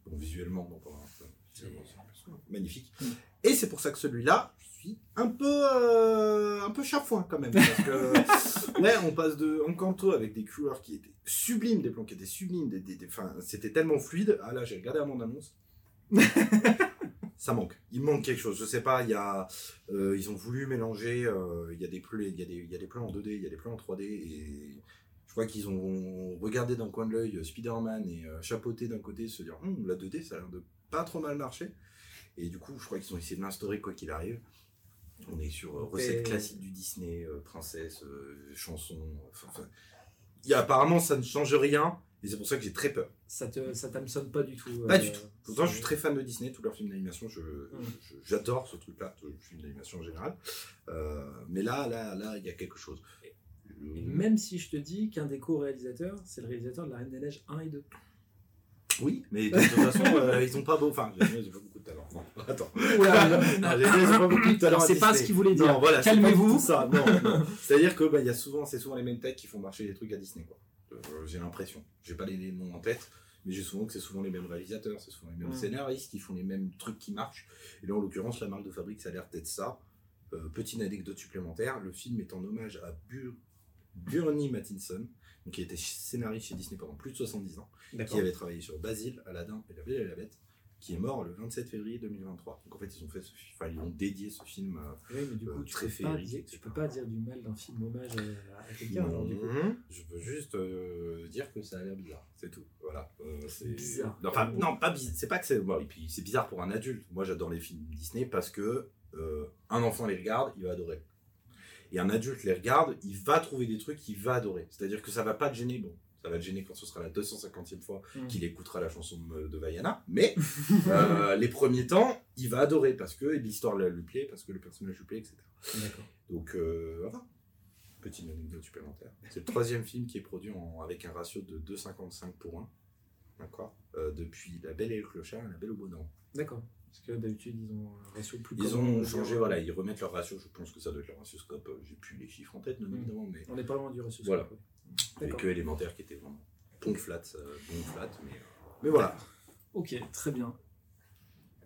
bon, visuellement, c'est c'est magnifique. Mm. Et c'est pour ça que celui-là, suis un peu, euh, un peu chafouin quand même, parce que (laughs) ouais, on passe de Encanto avec des couleurs qui étaient sublimes, des plans qui étaient sublimes, des, des- c'était tellement fluide. Ah là, j'ai regardé la bande-annonce. (laughs) ça manque. Il manque quelque chose. Je sais pas, il y a, euh, ils ont voulu mélanger, euh, il y a des plans, il y a des, il y a des plans en 2D, il y a des plans en 3D, et je crois qu'ils ont regardé d'un coin de l'œil Spider-Man et euh, chapeauté d'un côté, se dire, Hum, la 2D, ça a l'air de pas trop mal marcher. Et du coup, je crois qu'ils ont essayé de l'instaurer quoi qu'il arrive. On est sur euh, recette Et- classique du Disney, euh, princesse, euh, chanson. enfin, y a, apparemment, ça ne change rien, et c'est pour ça que j'ai très peur. Ça te, ça t'hameçonne pas du tout. Pas euh, du tout. Pourtant, je suis très fan de Disney, tous leurs films d'animation, je, je- j'adore ce truc-là, tous les films d'animation en général. Euh, mais là, là, là, il y a quelque chose. Et même si je te dis qu'un des co-réalisateurs, c'est le réalisateur de La Reine des Neiges 1 et 2. Oui, mais de toute façon, (laughs) euh, ils ont pas beau. Enfin, talent. Non, (laughs) attends. Ah, pas beaucoup de talent. À c'est pas ce qu'il voulait dire. Voilà, Calmez-vous. Ça, non, non. C'est-à-dire que bah, il y a souvent, c'est souvent les mêmes têtes qui font marcher les trucs à Disney, quoi. Euh, j'ai l'impression. J'ai pas les, noms en tête, mais j'ai souvent que c'est souvent les mêmes réalisateurs, c'est souvent les mêmes Mm. scénaristes qui font les mêmes trucs qui marchent. Et là, en l'occurrence, la marque de fabrique, ça a l'air d'être ça. Euh, petite anecdote supplémentaire, le film est en hommage à Bur Burnie Mattinson, qui était scénariste chez Disney pendant plus de 70 ans, qui avait travaillé sur Basile, Aladdin et La Belle et la Bête, qui est mort le 27 février 2023. Donc en fait, ils ont fait ce fi- enfin, ils ont dédié ce film à Oui, mais du coup, Euh, tu, très peux féerique, tu peux pas dire du mal d'un film hommage euh, à quelqu'un. Mhm. Je veux juste euh, dire que ça a l'air bizarre, c'est tout. Voilà. Euh, c'est Bizarre. Non, Enfin, non, pas bizarre. C'est pas que c'est. Bon, et puis c'est bizarre pour un adulte. Moi, j'adore les films Disney parce que euh, un enfant les regarde, il va adorer. Et un adulte les regarde, il va trouver des trucs qu'il va adorer. C'est-à-dire que ça va pas te gêner. Bon, ça va te gêner quand ce sera la 250e fois Mhm. qu'il écoutera la chanson de, de Vaiana. Mais (laughs) euh, les premiers temps, il va adorer parce que l'histoire lui plaît, parce que le personnage lui plaît, etc. D'accord. Donc euh, voilà. Petite anecdote supplémentaire. C'est le (laughs) troisième film qui est produit en- avec un ratio de 2,55 pour 1. D'accord Euh, Depuis La Belle et le Clochard et La Belle au Dormant. D'accord. Parce que d'habitude, ils ont un ratio plus Ils ont changé, voilà, ils remettent leur ratio. Je pense que ça doit être leur ratio scope. J'ai plus les chiffres en tête, bien Mm. évidemment, mais On n'est pas loin du ratio. Voilà. scope, ouais. D'accord. que élémentaire qui était vraiment bon flat, euh, bon flat, mais, euh, mais voilà. Ok, très bien.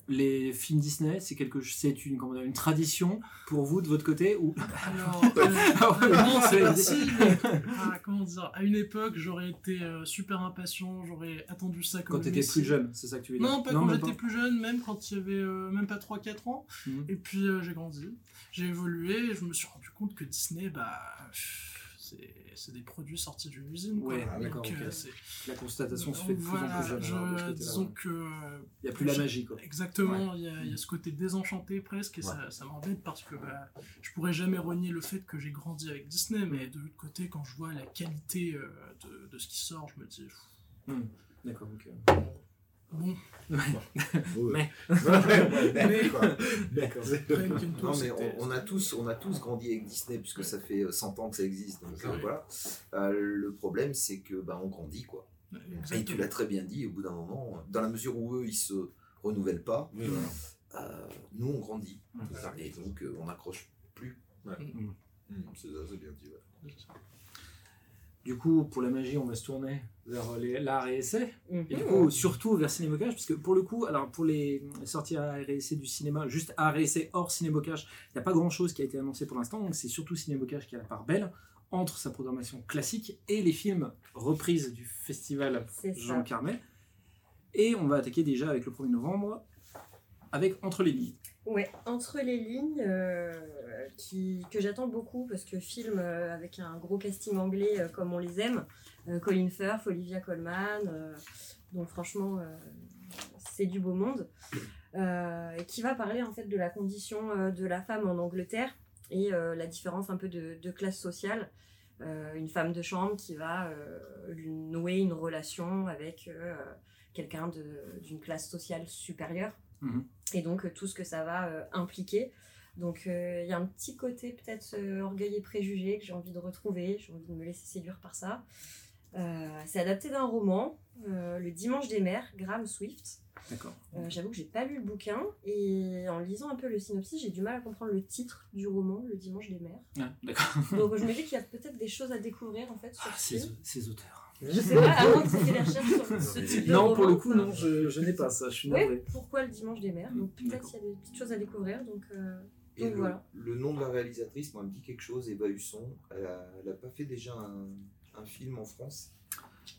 Les films Disney, c'est quelque, c'est une, comment dire, une tradition pour vous de votre côté ou (laughs) Alors, Ah euh, non, c'est- si, mais, ah, comment dire, à une époque, j'aurais été euh, super impatient, j'aurais attendu ça comme quand t'étais plus jeune, c'est ça que tu veux dire Non, pas quand j'étais plus jeune, même quand il y avait euh, même pas 3-4 ans. Mhm. Et puis euh, j'ai grandi, j'ai évolué, et je me suis rendu compte que Disney, bah, pff, c'est c'est des produits sortis d'une usine. Ouais, Ah, d'accord, euh, La constatation se fait de plus en plus jeune. je- alors, de ce côté-là, disons ouais. que euh, Il n'y a plus la magie, quoi. Exactement, il y, a- il y a ce côté désenchanté presque, et ça, ça m'embête parce que bah, je pourrais jamais renier le fait que j'ai grandi avec Disney, mais de l'autre côté, quand je vois la qualité euh, de, de ce qui sort, je me dis, pff, D'accord, ok. Bon, Ouais. Mais- Ouais, on, on a tous, on a tous grandi avec Disney puisque ça fait euh, 100 ans que ça existe. Donc euh, Ouais. voilà. Euh, le problème, c'est que bah, on grandit quoi. Et tu l'as très bien dit. Au bout d'un moment, dans la mesure où eux ils se renouvellent pas, Oui, voilà. euh, nous on grandit. Et donc euh, on n'accroche plus. Hum, C'est ça, c'est bien dit. ouais. Du coup, pour la magie, on va se tourner vers l'art et essai. Mhm. Et du coup, surtout vers Cinémocage, parce que pour le coup, alors pour les sorties art et essai du cinéma, juste art et essai hors Cinémocage, il n'y a pas grand chose qui a été annoncé pour l'instant, donc c'est surtout Cinémocage qui a la part belle entre sa programmation classique et les films reprises du festival. Jean Carmet. Et on va attaquer déjà avec le 1er novembre, avec Entre les lignes. Ouais, entre les lignes, euh, qui, que j'attends beaucoup parce que film euh, avec un gros casting anglais euh, comme on les aime, Colin Firth, Olivia Colman, donc franchement c'est du beau monde, et qui va parler en fait de la condition de la femme en Angleterre et la différence un peu de, classe sociale. Une femme de chambre qui va nouer une relation avec quelqu'un d'une classe sociale supérieure et donc euh, tout ce que ça va euh, impliquer. Donc euh, il y a un petit côté peut-être orgueil et préjugé que j'ai envie de retrouver, j'ai envie de me laisser séduire par ça. C'est adapté d'un roman, Le Dimanche des Mers, Graham Swift. D'accord. Euh, J'avoue que j'ai pas lu le bouquin et en lisant un peu le synopsis, j'ai du mal à comprendre le titre du roman, Le Dimanche des Mers. Ah, d'accord. Donc je (laughs) me dis qu'il y a peut-être des choses à découvrir en fait sur Ah, ces auteurs. Je sais pas, avant que tu aies des recherches sur ce type de Non, pour le coup, non, je, je n'ai pas ça, je suis navré. pourquoi le dimanche des mers Donc peut-être qu'il y a des petites choses à découvrir. Donc, euh, Et donc le, voilà. le nom de la réalisatrice, moi, me dit quelque chose. Eva Husson. Elle a, elle a pas fait déjà un, un film en France?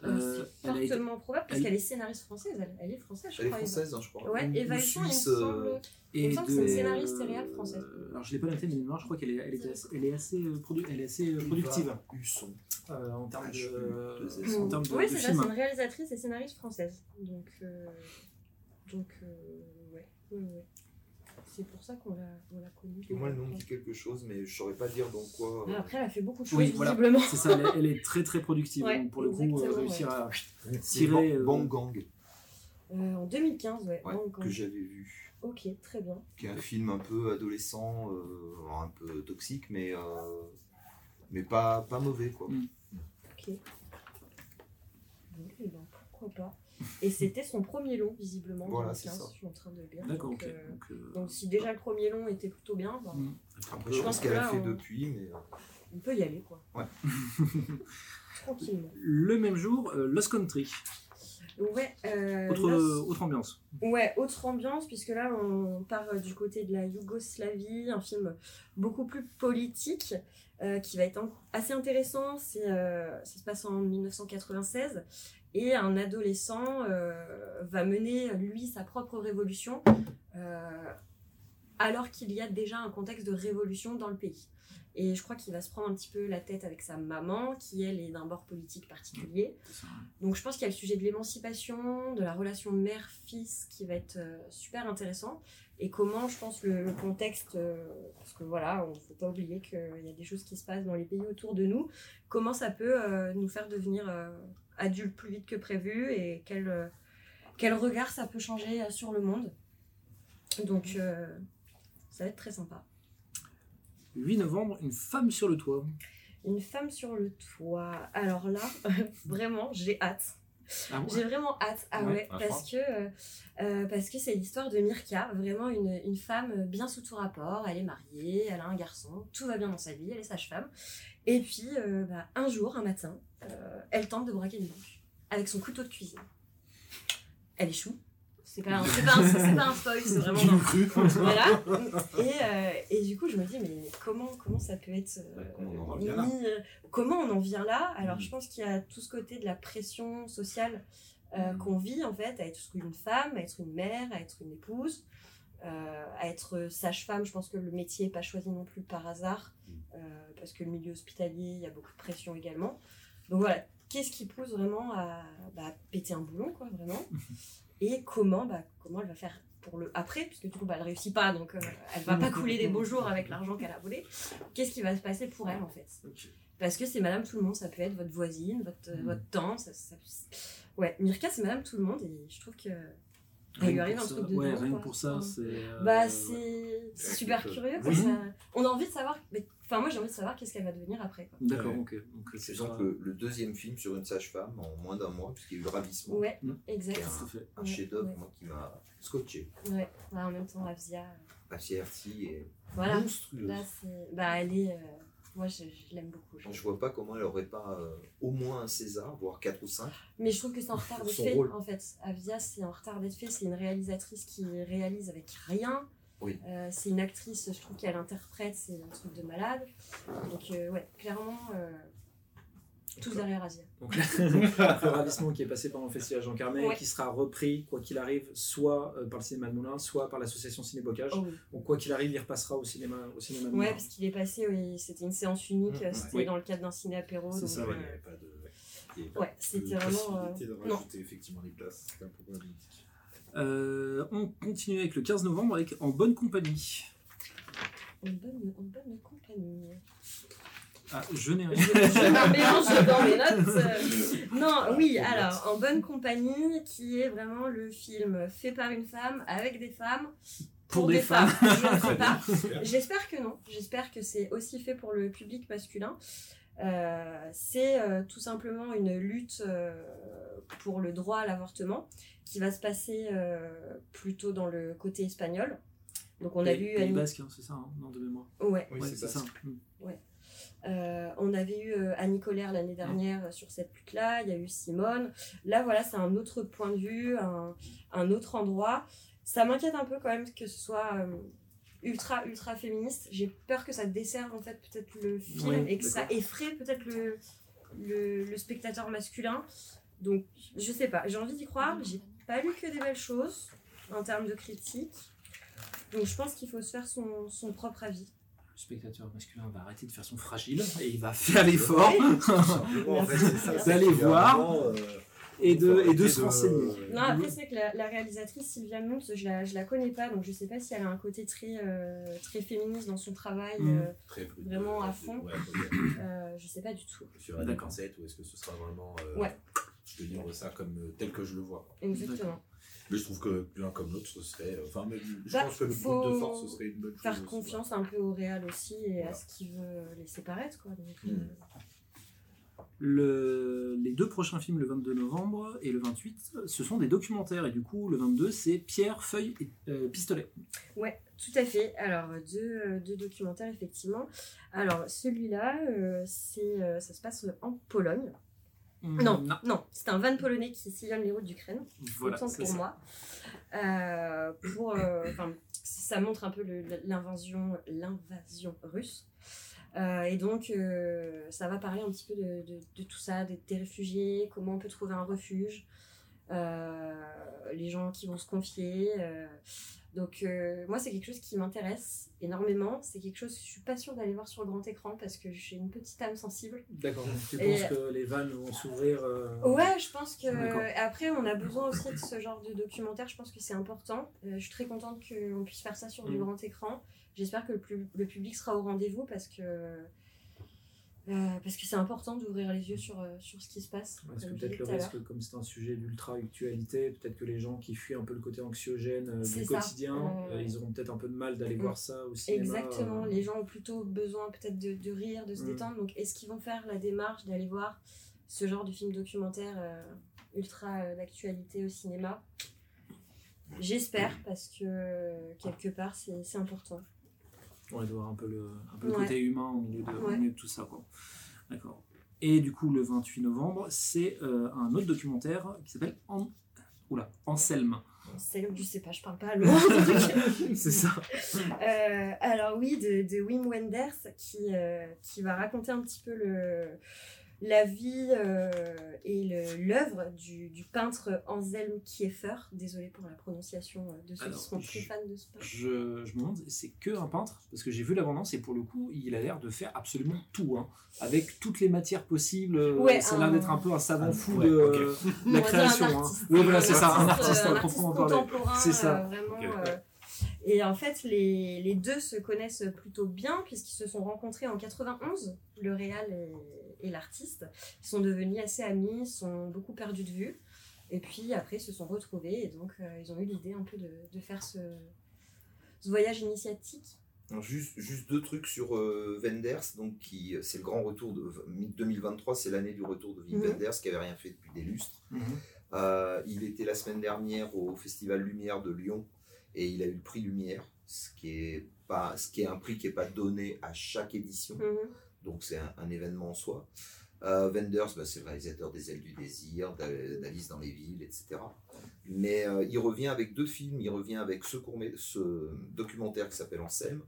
Euh, a été- fortement probable parce elle- qu'elle est scénariste française. Elle, elle est française, je Elle est crois. Française, hein, je crois. Ouais, il me semble. euh, Il me semble que c'est une scénariste et réal française. euh, Alors je l'ai pas noté, mais mémoire, je crois qu'elle est, elle était assez- elle est assez, euh, produ- elle est assez euh, Eva productive Husson. euh, en termes Ah, de, en termes de, oui, c'est ça, c'est une réalisatrice et scénariste française. Donc, euh, donc euh, ouais, ouais, ouais. C'est pour ça qu'on l'a, l'a connue. Moi, le nom me dit quelque chose, mais je saurais pas dire dans quoi. Ah, Après, elle a fait beaucoup de choses, Oui, voilà. visiblement. C'est ça, elle est, elle est très très productive. Ouais, donc pour le coup, euh, réussir à c'est tirer. euh, Bang Gang, Euh, en 2015, ouais. ouais, que j'avais vu. ok, très bien. Qui est un film un peu adolescent, euh, un peu toxique, mais, euh, mais pas, pas mauvais, quoi. Mm. Ok. Bon, eh ben, pourquoi pas. Et c'était son premier long, visiblement, en Voilà, 2015, c'est ça. je suis en train de le lire. D'accord, donc, ok. euh, Donc, euh, donc si déjà le premier long était plutôt bien, ben, mm. Après, je pense qu'elle que a là, fait on- depuis, mais. euh, on peut y aller, quoi. Ouais. (laughs) Tranquillement. Le même jour, euh, Lost Country. Ouais, euh, Autre, Lost- autre ambiance. Ouais, autre ambiance, puisque là, on part euh, du côté de la Yougoslavie, un film beaucoup plus politique, euh, qui va être en- assez intéressant. C'est, euh, ça se passe en 1996, et un adolescent euh, va mener, lui, sa propre révolution, euh, alors qu'il y a déjà un contexte de révolution dans le pays. Et je crois qu'il va se prendre un petit peu la tête avec sa maman, qui elle est d'un bord politique particulier. Donc je pense qu'il y a le sujet de l'émancipation, de la relation mère-fils qui va être euh, super intéressant. Et comment, je pense, le, le contexte, euh, parce que voilà, on ne faut pas oublier qu'il y a des choses qui se passent dans les pays autour de nous, comment ça peut euh, nous faire devenir euh, adultes plus vite que prévu et quel, quel regard ça peut changer sur le monde? Donc ça va être très sympa. 8 novembre, Une femme sur le toit. Une femme sur le toit. Alors là, (laughs) vraiment, j'ai hâte. Ah, ouais. J'ai vraiment hâte, ah Ouais, parce que euh, euh, parce que c'est l'histoire de Mirka, vraiment une, une femme bien sous tout rapport. Elle est mariée, elle a un garçon, tout va bien dans sa vie, elle est sage-femme. Et puis euh, bah, un jour, un matin, euh, elle tente de braquer une banque avec son couteau de cuisine. Elle échoue. C'est pas, un- c'est pas, un- c'est pas un spoil, c'est vraiment dans, voilà. Et, euh, et du coup, je me dis, mais comment, comment ça peut être. euh, Ouais, comment on en vient là mis, euh, comment on en vient là Alors, Mm. je pense qu'il y a tout ce côté de la pression sociale euh, qu'on vit, en fait, à être une femme, à être une mère, à être une épouse. euh, à être sage-femme. Je pense que le métier n'est pas choisi non plus par hasard, euh, parce que le milieu hospitalier, il y a beaucoup de pression également. Donc voilà, qu'est-ce qui pousse vraiment à bah, péter un boulon, quoi, vraiment? Et comment, bah, comment elle va faire pour le après, puisque du coup, bah, elle réussit pas, donc euh, elle va pas couler des beaux jours avec l'argent qu'elle a volé. Qu'est-ce qui va se passer pour elle, en fait? Parce que c'est Madame Tout le Monde, ça peut être votre voisine, votre, Mhm. votre tante. Ça, ça- Ouais, Mirka, c'est Madame Tout le Monde, et je trouve que. Il lui Rien arrive un truc dedans, Ouais, rien que pour ça, Ouais. c'est. euh, Bah, ouais. c'est super curieux. quoi, Oui. ça- On a envie de savoir. mais- Enfin, moi, j'ai envie de savoir qu'est-ce qu'elle va devenir après. Quoi. D'accord, Ouais. ok. Donc, euh, C'est ce donc le, le deuxième film sur une sage-femme en moins d'un mois, puisqu'il y a eu le ravissement. Ouais, Mm. exact. Un Ouais, chef-d'œuvre, ouais. moi, qui m'a scotché. Ouais. En même temps, Avzia. euh, La CRT est Voilà. monstrueuse. Là, c'est. Bah, elle est. euh, Moi, je, je l'aime beaucoup. je Je vois pas comment elle aurait pas euh, au moins un César, voire 4 ou 5. Mais je trouve que c'est en retard son fait, rôle. en fait. Avia, c'est en retard d'être fait. C'est une réalisatrice qui réalise avec rien. Oui. Euh, c'est une actrice, je trouve qu'elle interprète, c'est un truc de malade. Donc, euh, ouais, clairement, euh, tous derrière Asia. Donc (laughs) le ravissement qui est passé pendant le festival Jean Carmet, Ouais. qui sera repris, quoi qu'il arrive, soit euh, par le cinéma de Moulin, soit par l'association Ciné Bocage. Oh, oui. Donc quoi qu'il arrive, il repassera au cinéma, au cinéma de Ouais, Moulin. parce qu'il est passé, oui, c'était une séance unique, Mmh, euh, c'était dans le cadre d'un ciné apéro. C'est ça, euh, Ouais, il n'y avait pas de. avait ouais, c'était vraiment. euh, de non. rajouter effectivement les places. C'était un peu problématique. Euh, on continue avec le 15 novembre avec En bonne compagnie. En bonne, en bonne compagnie. Ah, je n'ai rien. (laughs) je mélange dans mes notes. Non, oui, alors, En bonne compagnie, qui est vraiment le film fait par une femme, avec des femmes, Pour des femmes. (laughs) J'espère que non. J'espère que c'est aussi fait pour le public masculin. Euh, c'est euh, tout simplement une lutte euh, pour le droit à l'avortement qui va se passer euh, plutôt dans le côté espagnol. Donc on a vu Pays Annie- Basque, hein, c'est ça, hein, non, de mémoire. ouais, Oui, Ouais, c'est ça. ça. Mm. Euh, on avait eu euh, Annie Colère l'année dernière sur cette lutte-là, il y a eu Simone. Là, voilà, c'est un autre point de vue, un, un autre endroit. Ça m'inquiète un peu quand même que ce soit euh, ultra, ultra féministe. J'ai peur que ça desserve en fait peut-être le film et que ça effraie peut-être le, le, le spectateur masculin. Donc, je sais pas, j'ai envie d'y croire. J'ai pas lu que des belles choses en termes de critique. Donc, je pense qu'il faut se faire son, son propre avis. Le spectateur masculin va arrêter de faire son fragile et il va faire l'effort. (laughs) D'aller voir euh, et de, et de se renseigner. Non, après, c'est que la, la réalisatrice Sylvia Moons, je la, je la connais pas, donc je sais pas si elle a un côté très, euh, très féministe dans son travail. Mm. euh, Très Vraiment à fond. Ouais, euh, je sais pas du tout. Sur un concept ou est-ce que ce sera vraiment. euh, Ouais. Je te livre ça comme euh, tel que je le vois. Exactement. Mais je trouve que l'un comme l'autre, ce serait. euh, Enfin, même, je Bah, pense que le groupe de force, ce serait une bonne chose. Faire aussi, confiance un peu au réel aussi et à ce qu'il veut laisser paraître. Quoi. Donc, Mm. euh, Le, les deux prochains films, le 22 novembre et le 28, ce sont des documentaires. Et du coup, le 22, c'est Pierre, Feuille et euh, Pistolet. Ouais, tout à fait. Alors, deux, deux documentaires, effectivement. Alors, celui-là, euh, c'est, ça se passe en Pologne. Non, non, c'est un van polonais qui sillonne les routes d'Ukraine. Voilà, autant pour ça. moi. Euh, pour, euh, ça montre un peu l'invasion, l'invasion russe. Euh, et donc, euh, ça va parler un petit peu de, de- de tout ça, des, des réfugiés, comment on peut trouver un refuge, les gens qui vont se confier. Donc, euh, moi, c'est quelque chose qui m'intéresse énormément. C'est quelque chose que je suis pas sûre d'aller voir sur le grand écran parce que j'ai une petite âme sensible. D'accord. donc Tu Et- penses que les vannes vont s'ouvrir euh, Ouais, je pense que. Après, on a besoin aussi de ce genre de documentaire. Je pense que c'est important. Euh, je suis très contente qu'on puisse faire ça sur du Mm. grand écran. J'espère que le, pu- le public sera au rendez-vous parce que. Euh, parce que c'est important d'ouvrir les yeux sur, euh, sur ce qui se passe. Parce que peut-être le risque, comme c'est un sujet d'ultra actualité, peut-être que les gens qui fuient un peu le côté anxiogène euh, du ça. quotidien, Euh, ils auront peut-être un peu de mal d'aller Mm. voir ça au cinéma. Exactement, les gens ont plutôt besoin peut-être de, de rire, de se Mm. détendre. Donc est-ce qu'ils vont faire la démarche d'aller voir ce genre de film documentaire ultra d'actualité au cinéma? J'espère parce que quelque part c'est important. Ouais, de voir un peu le, un peu le côté humain au milieu de, au milieu de tout ça. quoi. D'accord. Et du coup, le 28 novembre, c'est euh, un autre documentaire qui s'appelle. Oula, Anselme. C'est je sais pas, je parle pas allemand. (laughs) c'est ça. Euh, alors oui, de, de Wim Wenders qui, euh, qui va raconter un petit peu le, la vie euh, et l'œuvre du, du peintre Anselm Kieffer. Désolé pour la prononciation euh, de ceux Alors, qui seront très fans de ce peintre. Je, je me demande, c'est que un peintre? Parce que j'ai vu l'abondance et pour le coup, il a l'air de faire absolument tout, hein, avec toutes les matières possibles. euh, Ouais, ça a l'air un- d'être un peu un savant un- fou ouais, de la un création. hein. artiste. Oui, voilà, c'est ça, un artiste euh, à proprement parler. contemporain, C'est ça. euh, vraiment, euh, et en fait, les, les deux se connaissent plutôt bien puisqu'ils se sont rencontrés en 91, le réal et, et l'artiste. Ils sont devenus assez amis, ils sont beaucoup perdus de vue. Et puis après, ils se sont retrouvés et donc euh, ils ont eu l'idée un peu de, de faire ce, ce voyage initiatique. Alors, juste, juste deux trucs sur euh, Wenders, donc qui c'est le grand retour de 2023, c'est l'année du retour de Wim Mhm. Wenders qui avait rien fait depuis des lustres. Mhm. Euh, il était la semaine dernière au Festival Lumière de Lyon et il a eu le prix Lumière, ce qui est pas, ce qui est un prix qui est pas donné à chaque édition, Mhm. Donc c'est un, un événement en soi. Euh, Wenders, bah, c'est le réalisateur des Ailes du désir, d'A- d'Alice dans les villes, etc. Mais euh, il revient avec deux films. Il revient avec ce, court ce documentaire qui s'appelle Anselme.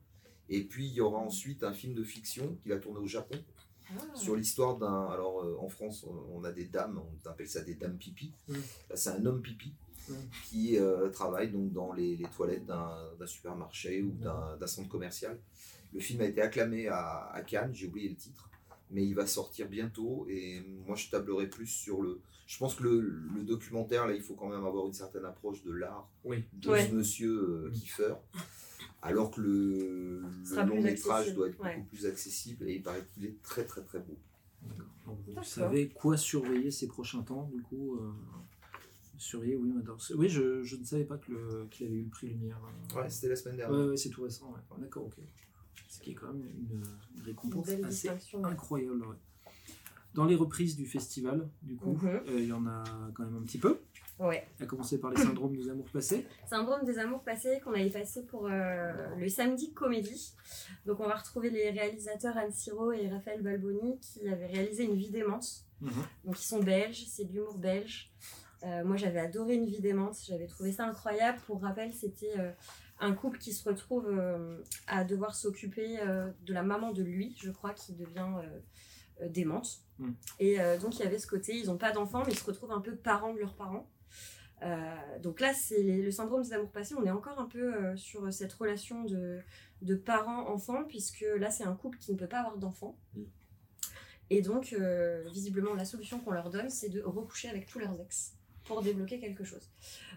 Et puis il y aura ensuite un film de fiction qu'il a tourné au Japon Ah. sur l'histoire d'un. Alors euh, en France, on- a des dames, on appelle ça des dames pipi. Mm. Là, c'est un homme pipi Mm. qui euh, travaille donc dans les, les toilettes d'un supermarché ou d'un centre commercial. Le film a été acclamé à, à Cannes, j'ai oublié le titre, mais il va sortir bientôt et moi je tablerai plus sur le. Je pense que le, le documentaire, là, il faut quand même avoir une certaine approche de l'art Oui. de Ouais. ce monsieur euh, Kiefer. Alors que le, long métrage doit être ouais. beaucoup plus accessible et il paraît qu'il est très très très beau. Donc, vous savez quoi surveiller ces prochains temps, du coup euh, Surveiller, oui. Oui, je, je ne savais pas qu'il avait eu le prix Lumière. euh. Ouais, c'était la semaine Ouais, dernière. ouais, c'est tout récent, ouais. D'accord, ok. Ce qui est quand même une, une récompense Une assez ouais. incroyable, ouais. Dans les reprises du festival, du coup, Mhm. euh, il y en a quand même un petit peu. Ouais. À commencer par les syndromes des amours passés. (coughs) Syndrome des amours passés qu'on avait passé pour euh, le samedi comédie. Donc on va retrouver les réalisateurs Anne Siro et Raphaël Balboni qui avaient réalisé une vie démente. Mhm. Donc ils sont belges, c'est de l'humour belge. Euh, moi j'avais adoré une vie démente, j'avais trouvé ça incroyable. Pour rappel, c'était euh, un couple qui se retrouve euh, à devoir s'occuper de la maman de lui, je crois, qui devient démente. Mm. Et donc il y avait ce côté, ils n'ont pas d'enfants, mais ils se retrouvent un peu parents de leurs parents. Donc là, c'est le syndrome des amours passés. On est encore un peu sur cette relation de, de parents-enfants, puisque là, c'est un couple qui ne peut pas avoir d'enfants. Mm. Et donc, visiblement, la solution qu'on leur donne, c'est de recoucher avec tous leurs ex pour débloquer quelque chose.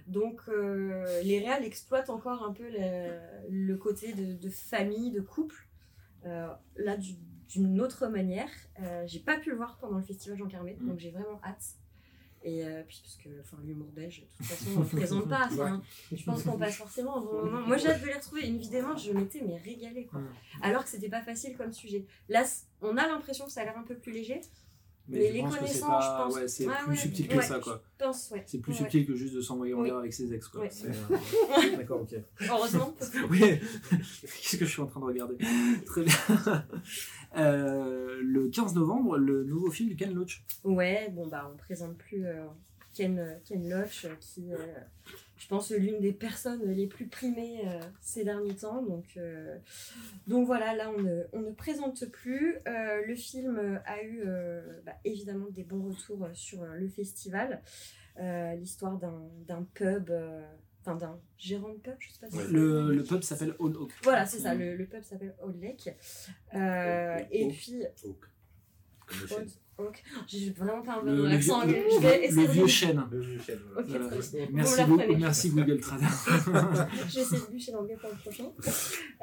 Donc, euh, les réals exploitent encore un peu le, le côté de, de famille, de couple, euh, là, du- d'une autre manière. Euh, j'ai pas pu le voir pendant le festival Jean Carmé, donc j'ai vraiment hâte. Et puis, parce que enfin, l'humour belge, de toute façon, on ne présente pas. (laughs) enfin, Je pense qu'on passe forcément un bon moment. Moi, j'ai hâte de les retrouver. Une vidéo, je m'étais mais régalée. Quoi. Alors que c'était pas facile comme sujet. Là, on a l'impression que ça a l'air un peu plus léger. Mais, Mais je les pense que c'est pas... ouais, c'est plus ouais, subtil que ouais, ça, quoi. C'est plus subtil que juste de s'envoyer en Oui. l'air avec ses ex, quoi. Euh, (laughs) D'accord, ok. Heureusement. (laughs) Oui, (laughs) qu'est-ce que je suis en train de regarder? Très bien. Euh, le 15 novembre, le nouveau film du Ken Loach. Ouais, bon, bah, on présente plus euh, Ken, Ken Loach, qui je pense, l'une des personnes les plus primées euh, ces derniers temps. Donc, euh, donc voilà, là, on ne, on ne présente plus. Euh, le film a eu euh, bah, évidemment des bons retours sur le festival. Euh, L'histoire d'un d'un pub, euh, enfin d'un gérant de pub, je sais pas si Ouais. Le, le pub s'appelle Old Oak. Voilà, c'est ça, le, le pub s'appelle Old Lake. Euh, et Oak. puis, Oak. Oak, j'ai vraiment pas un Le, bon le accent anglais. Le vieux chêne. Le vieux chêne. Ok, Voilà. très bien. Merci, Vous merci Google Trad. (laughs) Je vais essayer de bûcher l'anglais pour le prochain.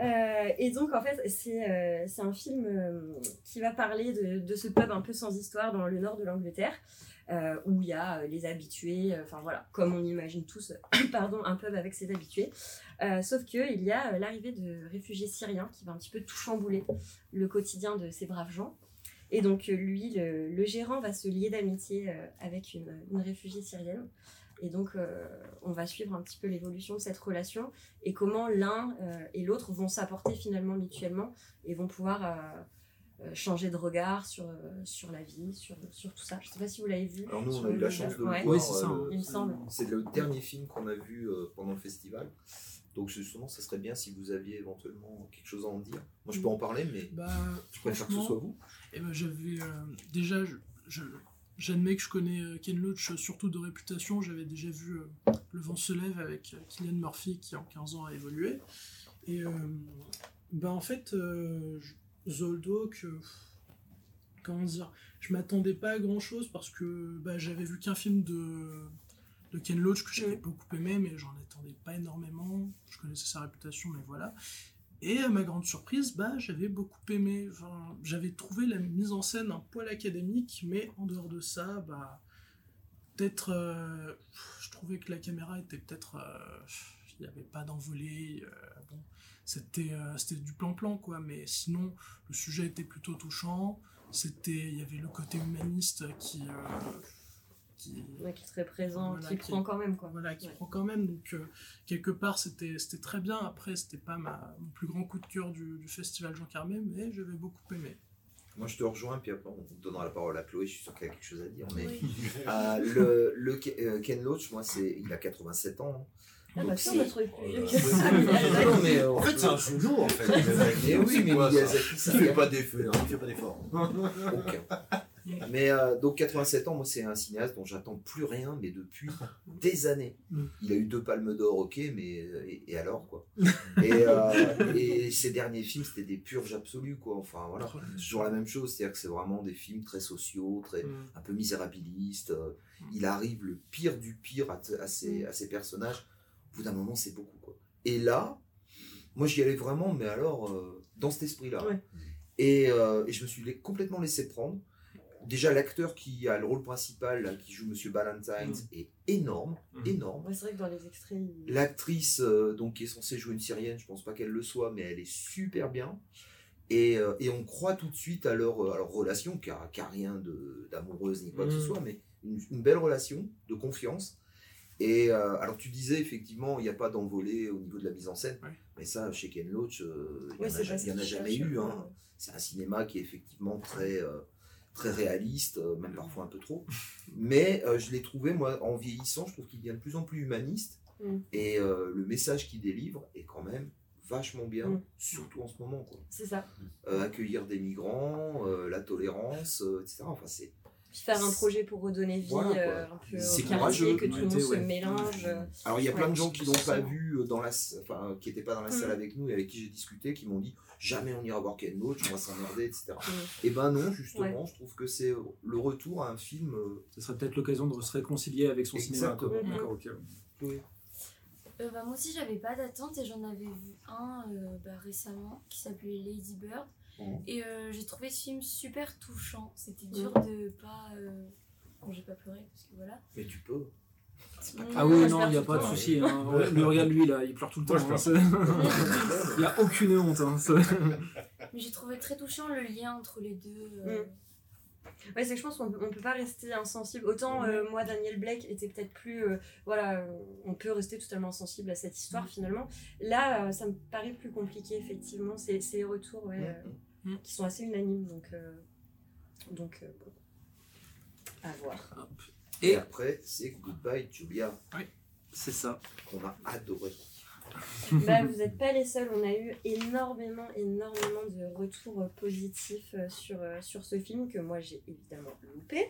Euh, et donc, en fait, c'est euh, c'est un film euh, qui va parler de, de ce pub un peu sans histoire dans le nord de l'Angleterre, euh, où il y a euh, les habitués, euh, enfin voilà, comme on imagine tous, (coughs) pardon, un pub avec ses habitués. Euh, sauf qu'il y a euh, l'arrivée de réfugiés syriens qui va un petit peu tout chambouler le quotidien de ces braves gens. Et donc, euh, lui, le, le gérant, va se lier d'amitié euh, avec une, une réfugiée syrienne. Et donc, euh, on va suivre un petit peu l'évolution de cette relation et comment l'un euh, et l'autre vont s'apporter finalement mutuellement et vont pouvoir euh, changer de regard sur, sur la vie, sur, sur tout ça. Je sais pas si vous l'avez vu. Alors nous, on a eu la chance de Ouais. le Oui, voir. c'est ça. euh, Il me semble. C'est le dernier film qu'on a vu euh, pendant le festival. Donc justement, ça serait bien si vous aviez éventuellement quelque chose à en dire. Moi, je peux en parler, mais Bah, je préfère que ce soit vous. eh ben, j'avais euh, déjà, j'admets que je connais euh, Ken Loach surtout de réputation. J'avais déjà vu euh, Le vent se lève avec euh, Killian Murphy qui en 15 ans a évolué. Et euh, ben en fait, euh, euh, comment dire, je m'attendais pas à grand chose parce que bah, j'avais vu qu'un film de, de Ken Loach que j'avais beaucoup aimé, mais j'en attendais pas énormément. Je connaissais sa réputation, mais voilà. Et à ma grande surprise, bah, j'avais beaucoup aimé. J'avais trouvé la mise en scène un poil académique, mais en dehors de ça, bah, peut-être, euh, je trouvais que la caméra était peut-être, euh, il n'y avait pas d'envolée. euh, bon, c'était, du plan-plan quoi, mais sinon, le sujet était plutôt touchant. C'était, il y avait le côté humaniste qui, qui, Ouais, qui serait présent, Voilà, qui qui- prend quand même quoi. voilà, qui Ouais. prend quand même. Donc, euh, quelque part, c'était c'était très bien. Après, c'était pas ma, mon plus grand coup de cœur du, du festival Jean Carmé, mais j'avais beaucoup aimé. Moi, je te rejoins, puis après, on donnera la parole à Chloé. Je suis sûr qu'elle a quelque chose à dire. Mais Oui. euh, (laughs) le, euh, Ken Loach, moi, c'est, il a 87 ans. hein. Ah bah ça, on c'est- a trouvé plus vieux que ouais. ça. Non, mais En fait, c'est un genou, en fait. Mais oui, mais Miyazaki, Il ça fait pas d'effet, hein, il fait pas d'effort. aucun. (laughs) Mais euh, donc 87 ans, moi c'est un cinéaste dont j'attends plus rien, mais depuis (laughs) des années. Mm. Il a eu deux palmes d'or, ok, mais euh, et, et alors quoi (laughs) et, euh, et ses derniers films c'était des purges absolues quoi. Enfin voilà, c'est toujours la même chose, c'est-à-dire que c'est vraiment des films très sociaux, très Mm. un peu misérabilistes. euh, Il arrive le pire du pire à, ses, à ses personnages. Au bout d'un moment, c'est beaucoup quoi. Et là, moi j'y allais vraiment, mais alors euh, dans cet esprit-là. Ouais. Et, euh, et je me suis complètement laissé prendre. Déjà, l'acteur qui a le rôle principal, là, qui joue Monsieur Ballantyne, est énorme, Mhm. énorme. Ouais, c'est vrai que dans les extraits. il- L'actrice, euh, donc, qui est censée jouer une syrienne, je pense pas qu'elle le soit, mais elle est super bien. Et, euh, et on croit tout de suite à leur, euh, à leur relation, qui a, qui a rien de- d'amoureuse ni quoi que ce Mhm. soit, mais une, une belle relation de confiance. Et euh, alors, tu disais, effectivement, il n'y a pas d'envolée au niveau de la mise en scène, Ouais. mais ça, chez Ken Loach, il n'y en, a jamais eu. Hein. C'est un cinéma qui est effectivement très, euh, très réaliste, euh, même parfois un peu trop. Mais euh, je l'ai trouvé, moi, en vieillissant, je trouve qu'il devient de plus en plus humaniste. Mm. Et euh, le message qu'il délivre est quand même vachement bien, Mm. surtout en ce moment. C'est ça. Accueillir des migrants, la tolérance, etc. Enfin, c'est faire un projet pour redonner vie Voilà, euh, un peu C'est au courageux, que tout le monde ouais, se ouais. mélange. euh, Alors il y a plein Ouais, de gens qui l'ont pas vu euh, dans la, enfin qui n'étaient pas dans la Mm. salle avec nous et avec qui j'ai discuté, qui m'ont dit jamais on ira voir Ken Loach, on va s'emmerder, etc. Mm. Et ben non, justement, je trouve que c'est le retour à un film. euh, Ce serait peut-être l'occasion de se réconcilier avec son cinéma. D'accord, ok. Euh, bah, moi aussi, j'avais pas d'attente et j'en avais vu un euh, bah, récemment qui s'appelait Lady Bird. Et euh, j'ai trouvé ce film super touchant. C'était dur Mhm. de pas. euh, Bon, j'ai pas pleuré parce que voilà. Mais tu peux. Ah oui, non, il n'y a pas de souci. hein. Le regarde lui, là, il pleure tout le temps. Moi, je hein. (laughs) Il n'y a aucune honte. hein. (laughs) Mais j'ai trouvé très touchant le lien entre les deux. euh, Ouais, c'est que je pense qu'on peut, on peut pas rester insensible. Autant euh, moi, Daniel Blake était peut-être plus. euh, voilà, on peut rester totalement insensible à cette histoire finalement. Là, euh, ça me paraît plus compliqué, effectivement. C'est les retours ouais, euh, Mhm. qui sont assez unanimes. Donc, euh, donc euh, bon. À voir. Et Et après, c'est Goodbye Julia, c'est ça. qu'on a adoré. (laughs) Bah, vous n'êtes pas les seuls. On a eu énormément, énormément de retours positifs euh, sur, euh, sur ce film que moi j'ai évidemment loupé.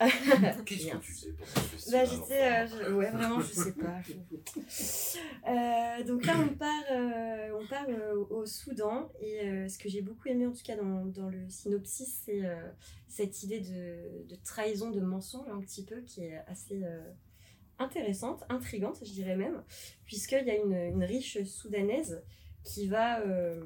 (laughs) Qu'est-ce que tu sais pour ce Bah, j'étais. euh, Ouais, vraiment, je sais pas. Euh, donc là, on part, euh, on part au Soudan. Et ce que j'ai beaucoup aimé, en tout cas, dans, dans le synopsis, c'est cette idée de, de trahison, de mensonge, un petit peu, qui est assez intéressante, intrigante, je dirais même, puisqu'il y a une, une riche soudanaise qui va. euh,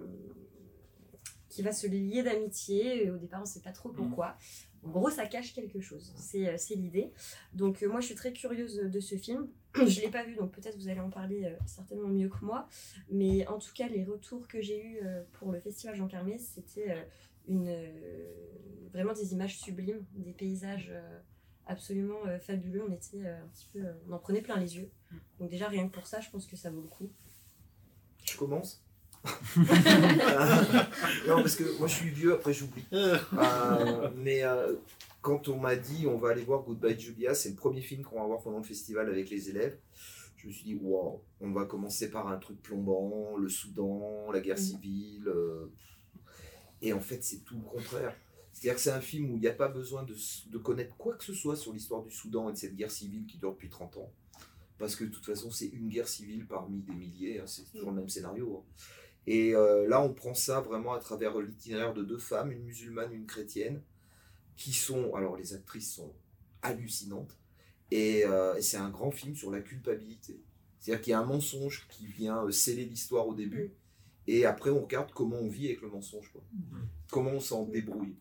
qui va se lier d'amitié, au départ on ne sait pas trop pourquoi. En gros, ça cache quelque chose, c'est euh, l'idée. Donc euh, moi je suis très curieuse de ce film. (clears throat) Je ne l'ai pas vu, donc peut-être vous allez en parler euh, certainement mieux que moi. Mais en tout cas, les retours que j'ai eus pour le festival Jean Carmé, c'était une, vraiment des images sublimes, des paysages absolument euh, fabuleux. On, était, euh, un petit peu, euh, on en prenait plein les yeux. Donc déjà, rien que pour ça, je pense que ça vaut le coup. Je commence (laughs) Non, parce que moi je suis vieux, après j'oublie. Euh, mais euh, quand on m'a dit on va aller voir Goodbye Julia, c'est le premier film qu'on va voir pendant le festival avec les élèves. Je me suis dit, waouh, on va commencer par un truc plombant, le Soudan, la guerre Mhm. civile. euh, Et en fait, c'est tout le contraire. C'est-à-dire que c'est un film où il n'y a pas besoin de, connaître quoi que ce soit sur l'histoire du Soudan et de cette guerre civile qui dure depuis 30 ans. Parce que de toute façon, c'est une guerre civile parmi des milliers, hein, c'est toujours le même scénario. hein. Et euh, là, on prend ça vraiment à travers l'itinéraire de deux femmes, une musulmane, une chrétienne, qui sont. Alors, les actrices sont hallucinantes. Et, euh, et c'est un grand film sur la culpabilité. C'est-à-dire qu'il y a un mensonge qui vient euh, sceller l'histoire au début. Et après, on regarde comment on vit avec le mensonge. Quoi. Comment on s'en débrouille.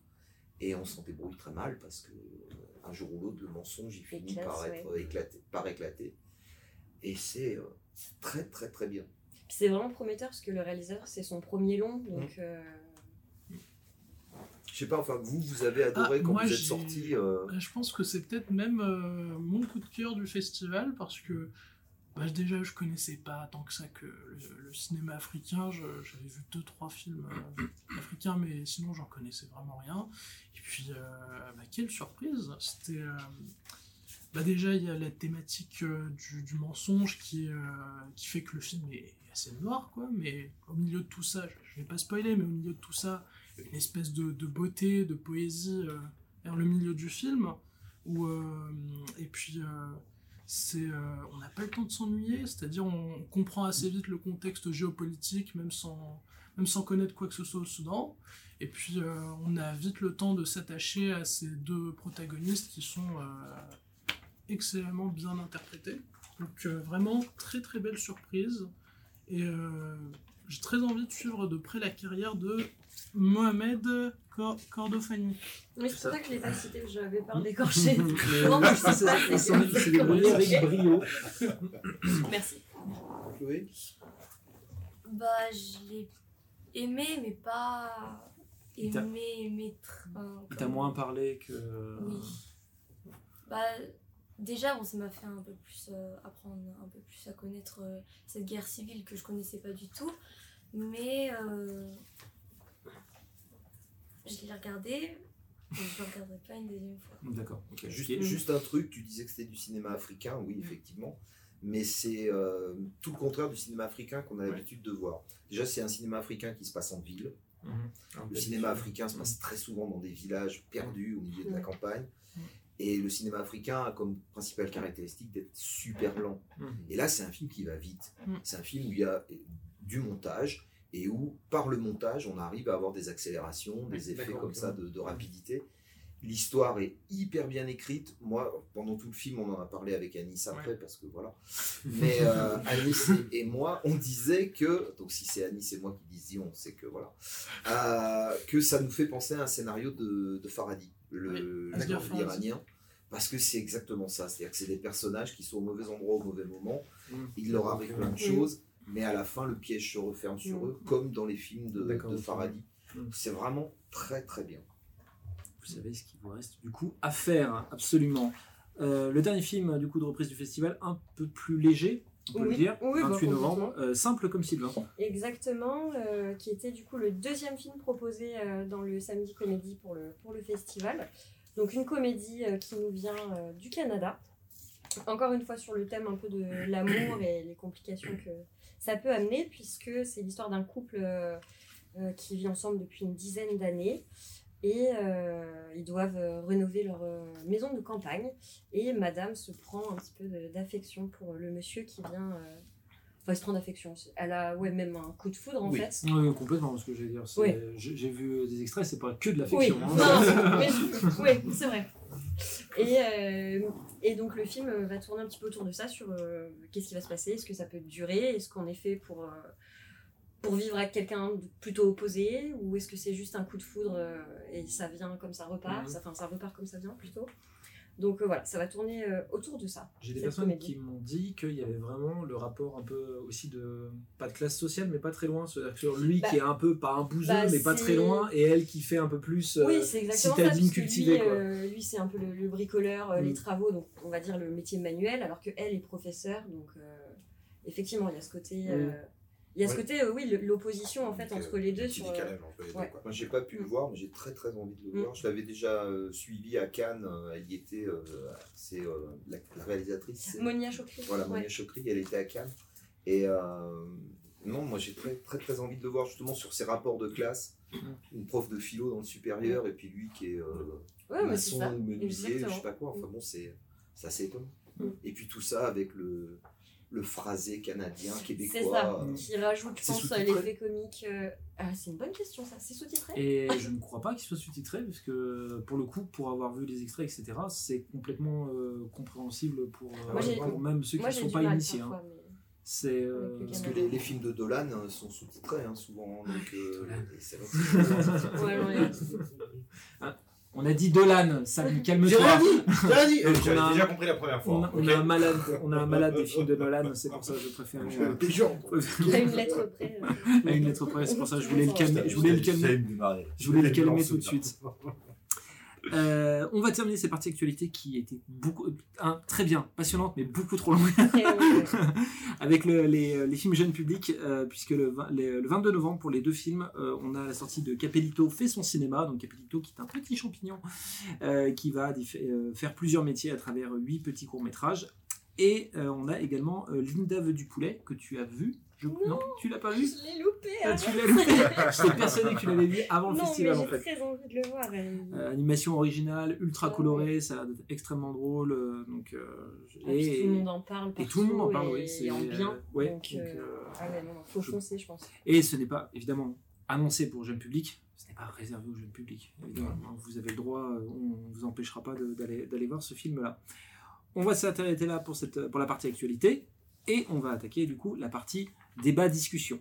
Et on s'en débrouille très mal parce que euh, un jour ou l'autre, le mensonge, il finit Éclate, par, être éclaté, par éclater. Et c'est euh, très, très, très bien. C'est vraiment prometteur parce que le réalisateur, c'est son premier long. Donc, euh, Je sais pas, enfin, vous, vous avez adoré Ah, quand moi, vous êtes sorti. euh, Euh, Je pense que c'est peut-être même euh, mon coup de cœur du festival parce que bah, déjà je connaissais pas tant que ça que le, cinéma africain. J'avais vu deux trois films euh, africains, mais sinon j'en connaissais vraiment rien. Et puis euh, bah, quelle surprise C'était euh, bah, déjà il y a la thématique du, mensonge qui, qui fait que le film est assez noir quoi. Mais au milieu de tout ça, je, je vais pas spoiler, mais au milieu de tout ça, une espèce de, de beauté, de poésie. vers le milieu du film où et puis c'est euh, on n'a pas le temps de s'ennuyer c'est-à-dire on comprend assez vite le contexte géopolitique même sans même sans connaître quoi que ce soit au Soudan. Et puis euh, on a vite le temps de s'attacher à ces deux protagonistes qui sont euh, excellemment bien interprétés. Donc vraiment très très belle surprise. Et j'ai très envie de suivre de près la carrière de Mohamed Cor- Cordofani Mais c'est ça. pour ça que je l'ai pas cité, j'avais peur d'écorcher. (laughs) Mais, Non, mais c'est- s'en est- il s'est débrouillé avec brio. (laughs) Merci. Chloé Bah, je l'ai aimé, mais pas aimé, aimé. enfin, Il t'a moins parlé que. Oui. Bah, déjà, bon, ça m'a fait un peu plus euh, apprendre un peu plus à connaître euh, cette guerre civile que je connaissais pas du tout. Mais euh, je l'ai regardé, je ne regarderai pas une deuxième fois. D'accord. Juste, un truc, tu disais que c'était du cinéma africain, oui, effectivement. Mais c'est euh, tout le contraire du cinéma africain qu'on a l'habitude de voir. Déjà, c'est un cinéma africain qui se passe en ville. Mhm. Le cinéma africain se passe très souvent dans des villages perdus au milieu de la Ouais. campagne. Mm. Et le cinéma africain a comme principale caractéristique d'être super lent. Mhm. Et là, c'est un film qui va vite. Mm. C'est un film où il y a du montage et où, par le montage, on arrive à avoir des accélérations, des effets comme ça de, de rapidité. L'histoire est hyper bien écrite. Moi, pendant tout le film, on en a parlé avec Anis après, parce que voilà. Mais (laughs) euh, Anis et, et moi, on disait que, donc si c'est Anis et moi qui disions, c'est que voilà, euh, que ça nous fait penser à un scénario de, de Farhadi, le, Farhadi. iranien. Parce que c'est exactement ça, c'est-à-dire que c'est des personnages qui sont au mauvais endroit au mauvais moment, Mm. il leur arrive plein de choses, mais à la fin le piège se referme sur Mm. eux, comme dans les films de, de. Farhadi. Mm. C'est vraiment très très bien. Vous savez ce qu'il vous reste du coup à faire, absolument. Euh, le dernier film du coup de reprise du festival, un peu plus léger, on peut Oui. le dire, Oui, bah, 28 novembre, euh, simple comme Sylvain. Exactement, euh, qui était du coup le deuxième film proposé euh, dans le Samedi Comédie pour le, pour le festival. Donc une comédie euh, qui nous vient euh, du Canada. Encore une fois sur le thème un peu de l'amour et les complications que ça peut amener, puisque c'est l'histoire d'un couple euh, euh, qui vit ensemble depuis une dizaine d'années. Et euh, ils doivent euh, rénover leur euh, maison de campagne. Et madame se prend un petit peu d'affection pour le monsieur qui vient... euh, Enfin, elle se prend d'affection. Elle a ouais, même un coup de foudre en Oui. fait. Oui, complètement, ce que j'allais dire. Oui. J'ai vu des extraits, c'est pas que de Oui, l'affection. non, hein. (laughs) mais- oui, c'est vrai. Et, euh, et donc le film va tourner un petit peu autour de ça, sur euh, qu'est-ce qui va se passer, est-ce que ça peut durer, est-ce qu'on est fait pour, euh, pour vivre avec quelqu'un de plutôt opposé, ou est-ce que c'est juste un coup de foudre euh, et ça vient comme ça repart, Mhm. ça, enfin, ça repart comme ça vient plutôt. Donc euh, voilà, ça va tourner euh, autour de ça. J'ai des personnes comédie. qui m'ont dit qu'il y avait vraiment le rapport un peu aussi de pas de classe sociale mais pas très loin c'est-à-dire que sur lui Bah, qui est un peu pas un bouseux bah, mais pas très loin et elle qui fait un peu plus euh, Oui, c'est exactement ça. citadine que cultivée lui, quoi. euh, lui c'est un peu le, le bricoleur, euh, Mm. les travaux, donc on va dire le métier manuel, alors que elle est professeure. Donc effectivement, il y a ce côté, euh, il y a ce côté, euh, oui, l'opposition en fait entre euh, les deux sur. euh, décalage entre les deux, ouais. quoi. Moi, j'ai pas pu le Mm. voir, mais j'ai très très envie de le Mm. voir. Je l'avais déjà euh, suivi à Cannes. euh, elle y était. euh, c'est euh, la, la réalisatrice. Monia Chokri. Voilà. Monia Chokri, elle était à Cannes. Et, euh, Non, moi j'ai très, très très envie de le voir justement sur ses rapports de classe. Une prof de philo dans le supérieur et puis lui qui est euh, Ouais, maçon ou menuisier, je sais pas quoi. Enfin bon, c'est c'est assez étonnant. Mm. Et puis tout ça avec le, le phrasé canadien, C'est ça. québécois. euh, Qui rajoute, je pense, l'effet comique. euh, Ah, c'est une bonne question, ça. C'est sous-titré? Et je ne crois pas qu'il soit sous-titré, parce que pour le coup, pour avoir vu les extraits, etc., c'est complètement euh, compréhensible pour, euh, Moi, j'ai- pour même ceux qui ne sont pas mal initiés. hein. mais- C'est euh, Parce que les, les films de Dolan sont sous-titrés hein, souvent. Donc, euh, Dolan. et c'est vrai que c'est- Ouais, non, il y a- On a dit Dolan, Sam, calme-toi. rien dit J'ai rien dit (laughs) on J'avais a- déjà compris la première On fois. on a un malade, on a un malade des films de (laughs) Nolan, c'est pour ça que je préfère Je euh, (laughs) à une lettre près. euh. à une lettre près. C'est pour ça que je voulais le calmer. Je voulais le calmer. Je voulais le calmer tout de suite. Euh, on va terminer ces parties actualité qui étaient beaucoup, très bien, passionnantes, mais beaucoup trop longues. Ouais. (laughs) avec le- les, les films jeunes publics, euh, puisque le, les- le 22 novembre, pour les deux films, euh, on a la sortie de Capelito fait son cinéma. Donc Capelito, qui est un petit champignon, qui va faire plusieurs métiers à travers huit petits courts-métrages. Et on a également Linda veut du poulet, que tu as vu. Je... Non, tu l'as pas vu Je l'ai loupé. Ah. Tu l'as loupé (laughs) J'étais persuadé que tu l'avais vu avant le non, festival mais en j'ai fait. très envie de le voir. elle. Euh, animation originale, ultra Ouais. colorée, ça a l'air d'être extrêmement drôle. euh, donc, euh, Ah, puis tout le monde en parle. et tout le monde en parle, et- oui. c'est- Et en bien. euh, ouais, donc, donc, euh, euh, Ah ouais, non, faut je- foncer, je pense. Et ce n'est pas évidemment annoncé pour le jeune public, ce n'est pas réservé au jeune public. Évidemment, vous avez le droit, euh, on ne vous empêchera pas d'aller voir ce film-là. On va s'arrêter là pour, cette, pour la partie actualité et on va attaquer du coup la partie débat-discussion.